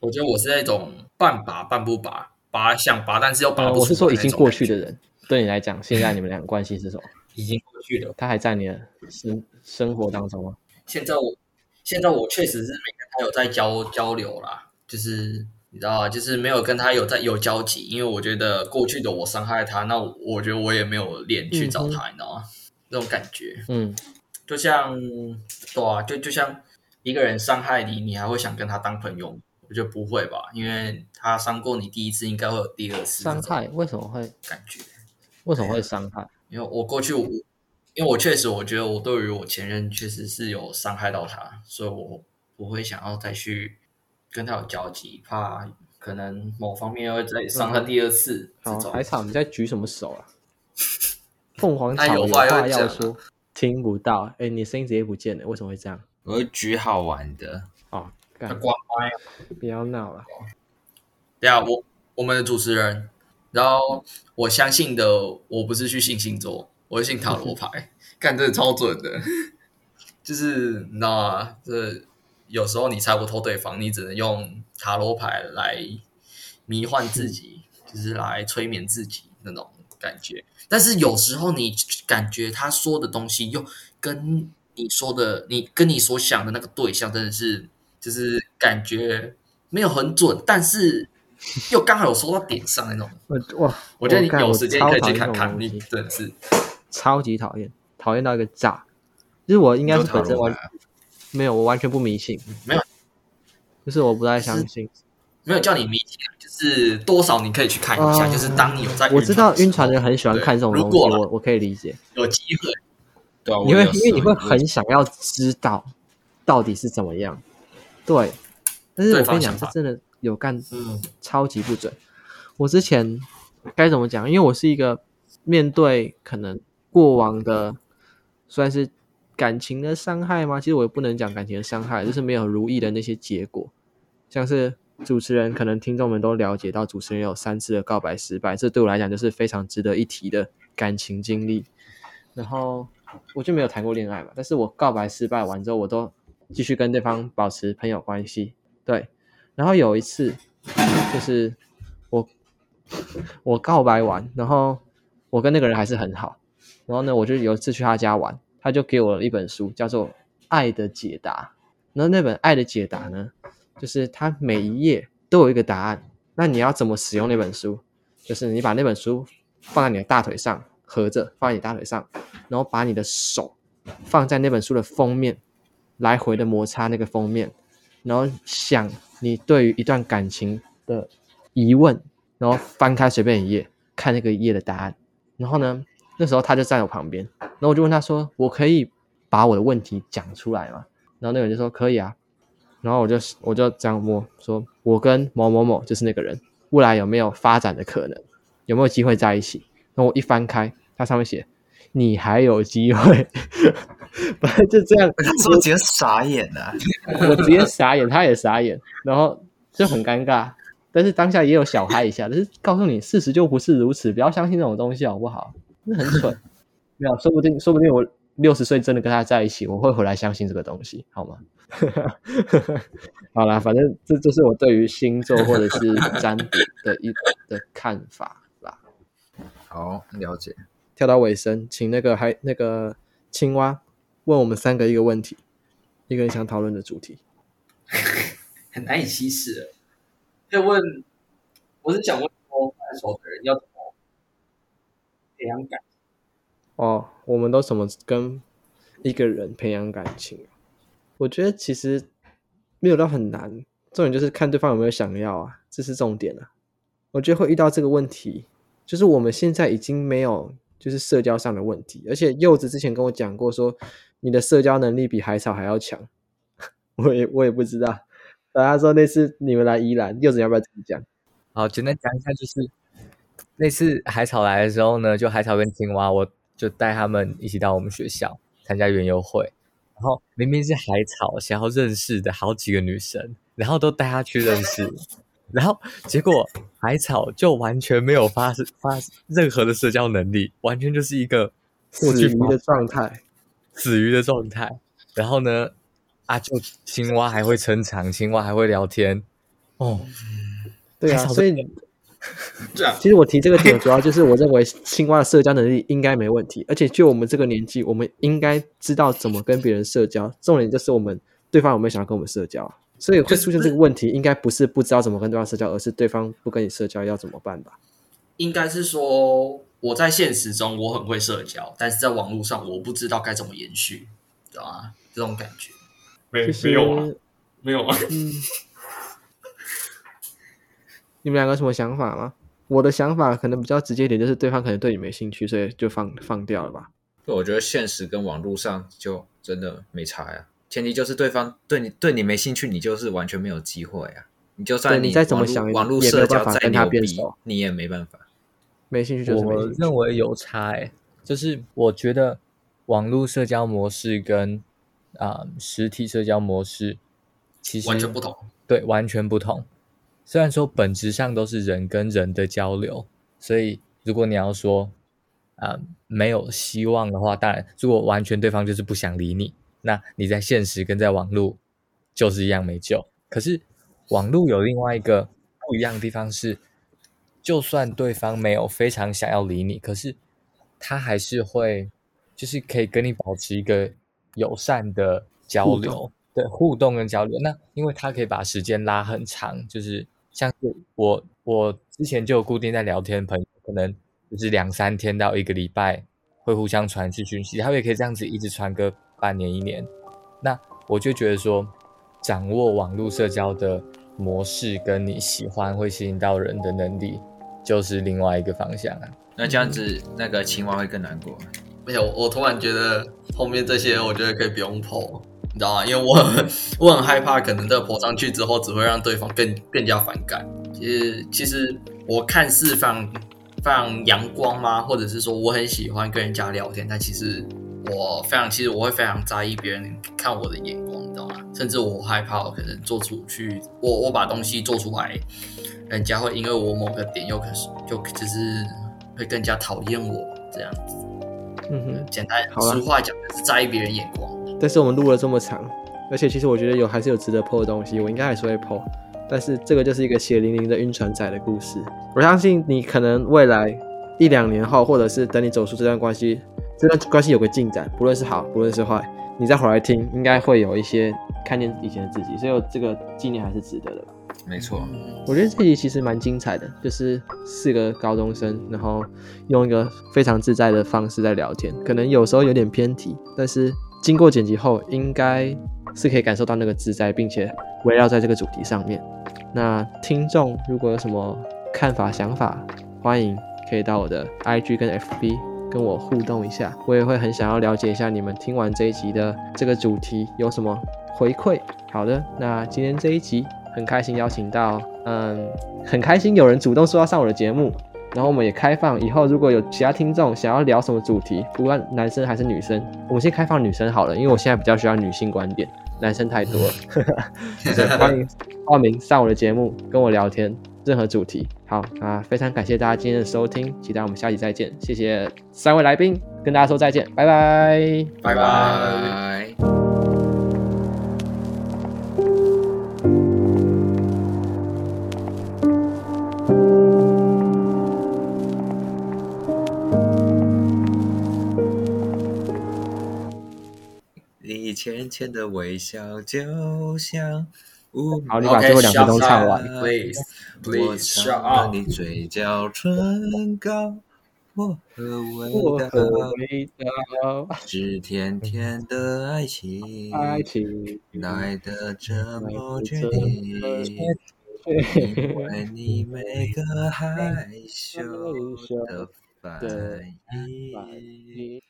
我觉得我是那种半拔半不拔，拔想拔，但是又拔不出、呃。我是说已经过去的人，对你来讲，现在你们俩关系是什么？已经过去了，他还在你的生生活当中吗？现在我，现在我确实是没跟他有在交交流啦，就是你知道吗？就是没有跟他有在有交集，因为我觉得过去的我伤害他，那我，我觉得我也没有脸去找他，嗯、你知道吗？那种感觉，嗯，就像对啊，就就像一个人伤害你，你还会想跟他当朋友？我觉得不会吧，因为他伤过你第一次，应该会有第二次伤害。为什么会感觉？为什么会伤害？因为我过去我，因为我确实我觉得我对于我前任确实是有伤害到他，所以我不会想要再去跟他有交集，怕可能某方面会再伤他第二次。好、嗯，海草，你在举什么手啊？凤凰 草有话要说，听不到。哎、欸，你声音直接不见了，为什么会这样？我会举好玩的哦，他关麦，不要闹了。对啊，我我们的主持人。然后我相信的，我不是去信星座，我是信塔罗牌，干这超准的。就是你知道吗？这有时候你猜不透对方，你只能用塔罗牌来迷幻自己，就是来催眠自己那种感觉。但是有时候你感觉他说的东西又跟你说的，你跟你所想的那个对象真的是，就是感觉没有很准，但是。又刚好有说到点上那种，哇！我觉得你有时间可以去看看，你真的是。超级讨厌，讨厌到一个炸。就是我应该是本身完没有，我完全不迷信，没有，就是我不太相信，没有叫你迷信，就是多少你可以去看一下，就是当你有在，我知道晕船的人很喜欢看这种东西，我我可以理解，有机会，对，因为因为你会很想要知道到底是怎么样，对，但是我跟你讲，这真的。有干，嗯，超级不准。嗯、我之前该怎么讲？因为我是一个面对可能过往的算是感情的伤害吗？其实我也不能讲感情的伤害，就是没有如意的那些结果。像是主持人，可能听众们都了解到，主持人有三次的告白失败，这对我来讲就是非常值得一提的感情经历。然后我就没有谈过恋爱嘛，但是我告白失败完之后，我都继续跟对方保持朋友关系，对。然后有一次，就是我我告白完，然后我跟那个人还是很好。然后呢，我就有一次去他家玩，他就给我了一本书，叫做《爱的解答》。然后那本《爱的解答》呢，就是它每一页都有一个答案。那你要怎么使用那本书？就是你把那本书放在你的大腿上，合着放在你大腿上，然后把你的手放在那本书的封面，来回的摩擦那个封面，然后想你对于一段感情的疑问，然后翻开随便一页，看那个页的答案。然后呢，那时候他就在我旁边，然后我就问他说：“我可以把我的问题讲出来吗？”然后那个人就说：“可以啊。”然后我就我就这样摸说：“我跟某某某就是那个人，未来有没有发展的可能？有没有机会在一起？”然后我一翻开，它上面写：“你还有机会。”本来就这样，他怎么直接傻眼了、啊？我直接傻眼，他也傻眼，然后就很尴尬。但是当下也有小嗨一下，但是告诉你事实就不是如此，不要相信这种东西好不好？那很蠢，没有，说不定说不定我六十岁真的跟他在一起，我会回来相信这个东西，好吗？好啦，反正这就是我对于星座或者是占卜的一的看法啦。好，了解。跳到尾声，请那个还那个青蛙问我们三个一个问题，一个你想讨论的主题，很难以启齿。就问，我是想问说，分手的人要怎么培养感情？哦，我们都怎么跟一个人培养感情？我觉得其实没有到很难，重点就是看对方有没有想要啊，这是重点啊。我觉得会遇到这个问题，就是我们现在已经没有就是社交上的问题，而且柚子之前跟我讲过说，你的社交能力比海草还要强，我也我也不知道。大家说那次你们来宜兰，柚子要不要自己讲？好，简单讲一下，就是那次海草来的时候呢，就海草跟青蛙，我就带他们一起到我们学校参加园游会。然后明明是海草想要认识的好几个女生，然后都带他去认识，然后结果海草就完全没有发发任何的社交能力，完全就是一个死鱼的状态，死鱼的状态。然后呢？啊！就青蛙还会撑场，青蛙还会聊天，哦，对啊，所以 这样，其实我提这个点主要就是我认为青蛙的社交能力应该没问题，而且就我们这个年纪，我们应该知道怎么跟别人社交。重点就是我们对方有没有想要跟我们社交，所以会出现这个问题，应该不是不知道怎么跟对方社交，而是对方不跟你社交要怎么办吧？应该是说我在现实中我很会社交，但是在网络上我不知道该怎么延续，知道吗？这种感觉。没没有啊，没有啊。嗯，你们两个什么想法吗？我的想法可能比较直接一点，就是对方可能对你没兴趣，所以就放放掉了吧。我觉得现实跟网络上就真的没差呀。前提就是对方对你对你没兴趣，你就是完全没有机会啊。你就算你，你再怎么想，网络社交再牛逼，你也没办法。没兴趣就是没兴趣。我认为有差诶，就是我觉得网络社交模式跟。啊、嗯，实体社交模式其实完全不同，对，完全不同。虽然说本质上都是人跟人的交流，所以如果你要说啊、嗯、没有希望的话，当然，如果完全对方就是不想理你，那你在现实跟在网络就是一样没救。可是网络有另外一个不一样的地方是，就算对方没有非常想要理你，可是他还是会就是可以跟你保持一个。友善的交流，对，互动跟交流。那因为他可以把时间拉很长，就是像是我，我之前就有固定在聊天的朋友，可能就是两三天到一个礼拜会互相传讯讯息，他也可以这样子一直传个半年一年。那我就觉得说，掌握网络社交的模式，跟你喜欢会吸引到人的能力，就是另外一个方向啊。那这样子，那个青蛙会更难过。没有，我突然觉得后面这些，我觉得可以不用 po，你知道吗？因为我很我很害怕，可能这个 po 上去之后，只会让对方更更加反感。其实，其实我看似非常非常阳光吗？或者是说我很喜欢跟人家聊天，但其实我非常，其实我会非常在意别人看我的眼光，你知道吗？甚至我害怕，我可能做出去，我我把东西做出来，人家会因为我某个点，又可是就就是会更加讨厌我这样子。嗯哼，简单，俗话讲，是在意别人眼光。但是我们录了这么长，而且其实我觉得有还是有值得 po 的东西，我应该还是会 po。但是这个就是一个血淋淋的晕船仔的故事。我相信你可能未来一两年后，或者是等你走出这段关系，这段关系有个进展，不论是好，不论是坏，你再回来听，应该会有一些看见以前的自己。所以这个纪念还是值得的吧。没错，我觉得这集其实蛮精彩的，就是四个高中生，然后用一个非常自在的方式在聊天，可能有时候有点偏题，但是经过剪辑后，应该是可以感受到那个自在，并且围绕在这个主题上面。那听众如果有什么看法、想法，欢迎可以到我的 IG 跟 FB 跟我互动一下，我也会很想要了解一下你们听完这一集的这个主题有什么回馈。好的，那今天这一集。很开心邀请到，嗯，很开心有人主动说要上我的节目，然后我们也开放以后如果有其他听众想要聊什么主题，不管男生还是女生，我们先开放女生好了，因为我现在比较需要女性观点，男生太多了。欢迎报名上我的节目跟我聊天，任何主题。好啊，非常感谢大家今天的收听，期待我们下期再见，谢谢三位来宾，跟大家说再见，拜拜，拜拜。你浅浅的微笑，就像雾。好，你把最后两分钟唱完。Please, please, 我尝了你嘴角唇膏，薄荷味道，是甜甜的爱情，爱情来的这么决定，因为你每个 害羞的反应。